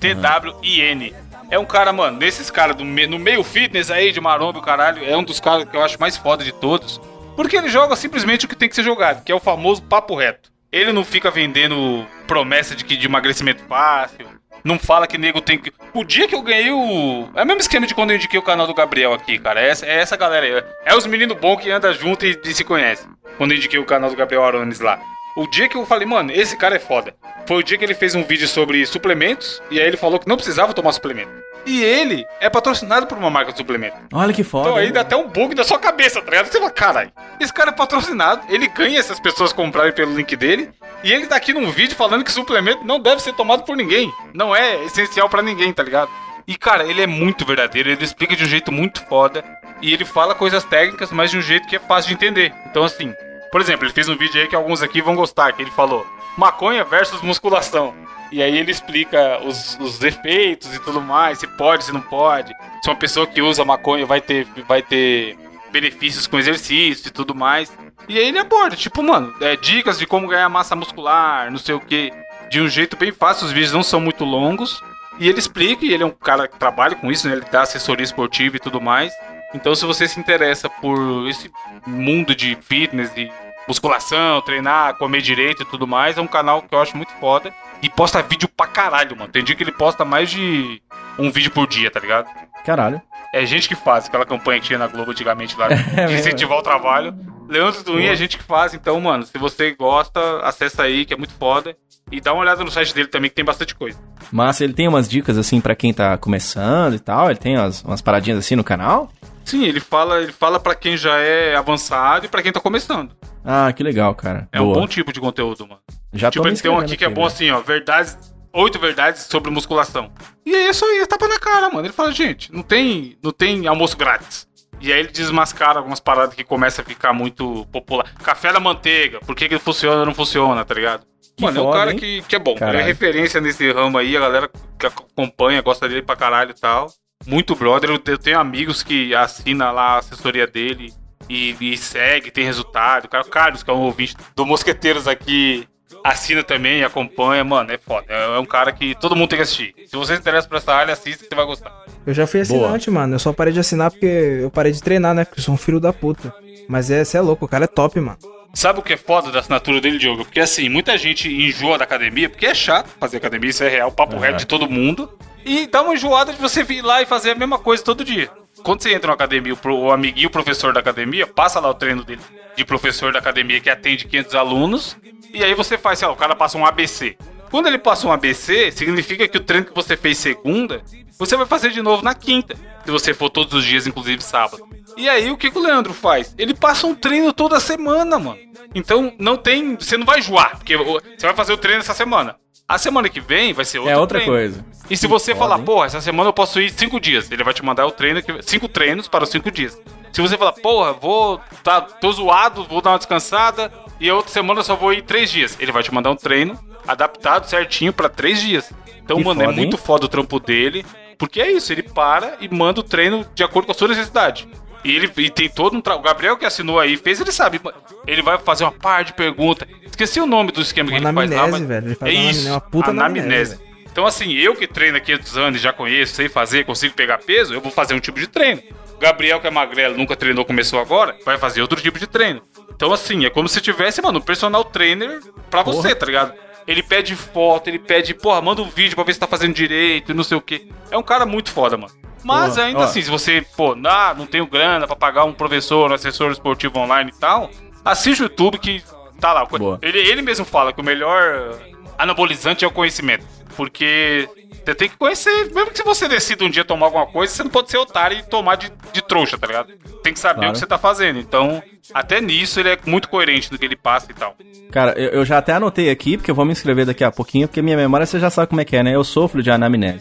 T-W-I-N. É um cara, mano, desses caras do me- no meio fitness aí de maromba e o caralho, é um dos caras que eu acho mais foda de todos. Porque ele joga simplesmente o que tem que ser jogado, que é o famoso papo reto. Ele não fica vendendo promessa de que de emagrecimento fácil. Não fala que nego tem que. O dia que eu ganhei o. É o mesmo esquema de quando eu indiquei o canal do Gabriel aqui, cara. É essa, é essa galera aí. É os meninos bons que andam junto e, e se conhecem. Quando eu indiquei o canal do Gabriel Arones lá. O dia que eu falei, mano, esse cara é foda. Foi o dia que ele fez um vídeo sobre suplementos. E aí ele falou que não precisava tomar suplemento. E ele é patrocinado por uma marca de suplemento. Olha que foda. Então aí dá até um bug da sua cabeça, tá ligado? Você fala, caralho, esse cara é patrocinado, ele ganha essas pessoas comprarem pelo link dele, e ele tá aqui num vídeo falando que suplemento não deve ser tomado por ninguém. Não é essencial pra ninguém, tá ligado? E cara, ele é muito verdadeiro, ele explica de um jeito muito foda, e ele fala coisas técnicas, mas de um jeito que é fácil de entender. Então assim, por exemplo, ele fez um vídeo aí que alguns aqui vão gostar, que ele falou maconha versus musculação. E aí ele explica os, os efeitos e tudo mais, se pode, se não pode. Se uma pessoa que usa maconha vai ter, vai ter benefícios com exercício e tudo mais. E aí ele aborda, tipo, mano, é, dicas de como ganhar massa muscular, não sei o que. De um jeito bem fácil, os vídeos não são muito longos. E ele explica, e ele é um cara que trabalha com isso, né? Ele dá assessoria esportiva e tudo mais. Então, se você se interessa por esse mundo de fitness e musculação, treinar, comer direito e tudo mais, é um canal que eu acho muito foda. E posta vídeo pra caralho, mano. Tem dia que ele posta mais de um vídeo por dia, tá ligado? Caralho. É gente que faz, aquela campanha que tinha na Globo antigamente lá, de mesmo. incentivar o trabalho. Leandro Twin é gente que faz, então, mano, se você gosta, acessa aí, que é muito foda. E dá uma olhada no site dele também, que tem bastante coisa. Mas ele tem umas dicas assim pra quem tá começando e tal. Ele tem umas, umas paradinhas assim no canal. Sim, ele fala, ele fala para quem já é avançado e pra quem tá começando. Ah, que legal, cara. É um Boa. bom tipo de conteúdo, mano. Já tipo, ele tem um aqui que é bom né? assim, ó, verdades, oito verdades sobre musculação. E é isso aí, tapa na cara, mano. Ele fala, gente, não tem, não tem almoço grátis. E aí ele desmascara algumas paradas que começam a ficar muito popular. Café da manteiga, por que que funciona ou não funciona, tá ligado? Que mano, é um foda, cara hein? que, que é bom. Ele Caralho. é referência nesse ramo aí, a galera que acompanha, gosta dele pra caralho e tal. Muito brother, eu tenho amigos que assinam lá a assessoria dele e, e segue, tem resultado. O Carlos, que é um ouvinte do Mosqueteiros aqui, assina também e acompanha. Mano, é foda. É é um cara que todo mundo tem que assistir. Se você se interessa por essa área, assista que você vai gostar. Eu já fui Boa. assinante, mano. Eu só parei de assinar porque eu parei de treinar, né? Porque eu sou um filho da puta. Mas é, cê é louco, o cara é top, mano. Sabe o que é foda da assinatura dele, Diogo? Porque assim, muita gente enjoa da academia, porque é chato fazer academia, isso é real, papo reto de todo mundo. E dá uma enjoada de você vir lá e fazer a mesma coisa todo dia. Quando você entra na academia, o, amiguinho, o professor da academia, passa lá o treino dele de professor da academia que atende 500 alunos, e aí você faz, sei lá, o cara passa um ABC. Quando ele passa um ABC, significa que o treino que você fez segunda, você vai fazer de novo na quinta. Se você for todos os dias, inclusive sábado. E aí, o que, que o Leandro faz? Ele passa um treino toda semana, mano. Então, não tem. Você não vai enjoar, porque você vai fazer o treino essa semana. A semana que vem vai ser outro É outra treino. coisa. E se você foda, falar, hein? porra, essa semana eu posso ir cinco dias, ele vai te mandar o treino, que- cinco treinos para os cinco dias. Se você falar, porra, vou, tá, tô zoado, vou dar uma descansada, e a outra semana eu só vou ir três dias, ele vai te mandar um treino adaptado certinho para três dias. Então, Que mano, é foda, muito hein? foda o trampo dele, porque é isso, ele para e manda o treino de acordo com a sua necessidade. E ele e tem todo um trabalho. O Gabriel que assinou aí fez, ele sabe. Ele vai fazer uma par de perguntas. Esqueci o nome do esquema que ele faz lá, mas. velho. Ele faz é uma isso, uma puta anamnese. anamnese, Então, assim, eu que treino há 500 anos já conheço, sei fazer, consigo pegar peso, eu vou fazer um tipo de treino. Gabriel, que é magrelo, nunca treinou, começou agora, vai fazer outro tipo de treino. Então, assim, é como se tivesse, mano, um personal trainer pra você, tá ligado? Ele pede foto, ele pede, porra, manda um vídeo pra ver se tá fazendo direito e não sei o quê. É um cara muito foda, mano. Mas Porra, ainda ó. assim, se você, pô, ah, não tenho grana pra pagar um professor, um assessor esportivo online e tal, assiste o YouTube que tá lá. Boa. Ele, ele mesmo fala que o melhor anabolizante é o conhecimento. Porque você tem que conhecer, mesmo que se você decida um dia tomar alguma coisa, você não pode ser otário e tomar de, de trouxa, tá ligado? Tem que saber Claro. o que você tá fazendo. Então, até nisso ele é muito coerente no que ele passa e tal. Cara, eu, eu já até anotei aqui, porque eu vou me inscrever daqui a pouquinho, porque minha memória você já sabe como é que é, né? Eu sofro de anamnese.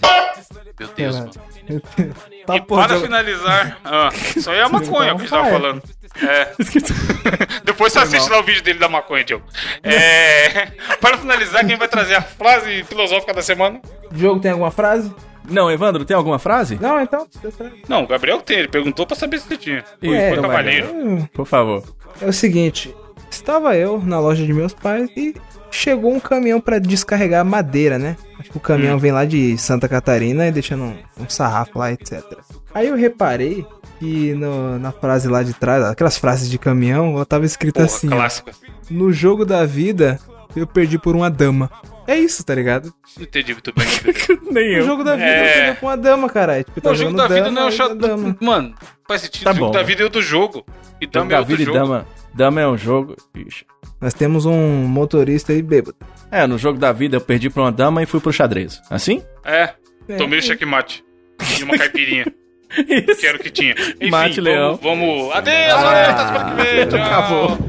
Meu Deus, mano. Tá, e para finalizar, ah, isso aí é a maconha que a gente tava Fire. falando. É. Depois você assiste lá o vídeo dele da maconha, Diogo. É. Para finalizar, quem vai trazer a frase filosófica da semana? Diogo tem alguma frase? Não, Evandro, tem alguma frase? Não, então. Não, o Gabriel tem, ele perguntou pra saber se você tinha. Ih, É, Foi então Por favor. É o seguinte, estava eu na loja de meus pais e chegou um caminhão pra descarregar madeira, né? Acho que o caminhão vem lá de Santa Catarina e deixando um, um sarrafo lá, etc. Aí eu reparei que no- na frase lá de trás, aquelas frases de caminhão, tava escrito Porra, assim, ó, clássica. no jogo da vida, eu perdi por uma dama. É isso, tá ligado? Não entendi muito bem. Nem No jogo da vida É. eu perdi por uma dama, caralho. Tipo, Pô, o jogo da vida não é o chato. da dama. Mano, faz sentido. Tá o jogo bom. da vida é outro jogo. E Jogo dama é da outro vida e jogo. dama. Dama é um jogo. Ixi. Nós temos um motorista aí bêbado. É, no jogo da vida eu perdi pra uma dama e fui pro xadrez. Assim? É, É. tomei o checkmate. E uma caipirinha. que era o que tinha. Enfim, Mate, vamos, Leão. vamos. Adeus, que vem. Tchau. Acabou.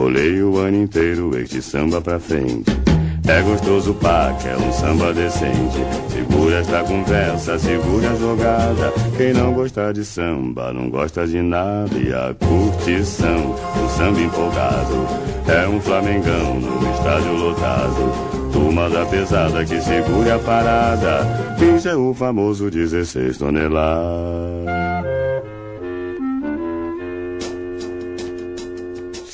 bolei o ano inteiro este samba pra frente. É gostoso pá, que é um samba decente. Segura esta conversa, segura a jogada. Quem não gosta de samba, não gosta de nada. E a curtição, o samba empolgado. É um flamengão no estádio lotado. Turma da pesada que segura a parada. Finge é o famoso 16 toneladas.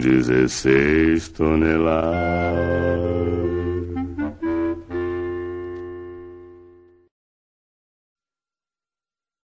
16 toneladas.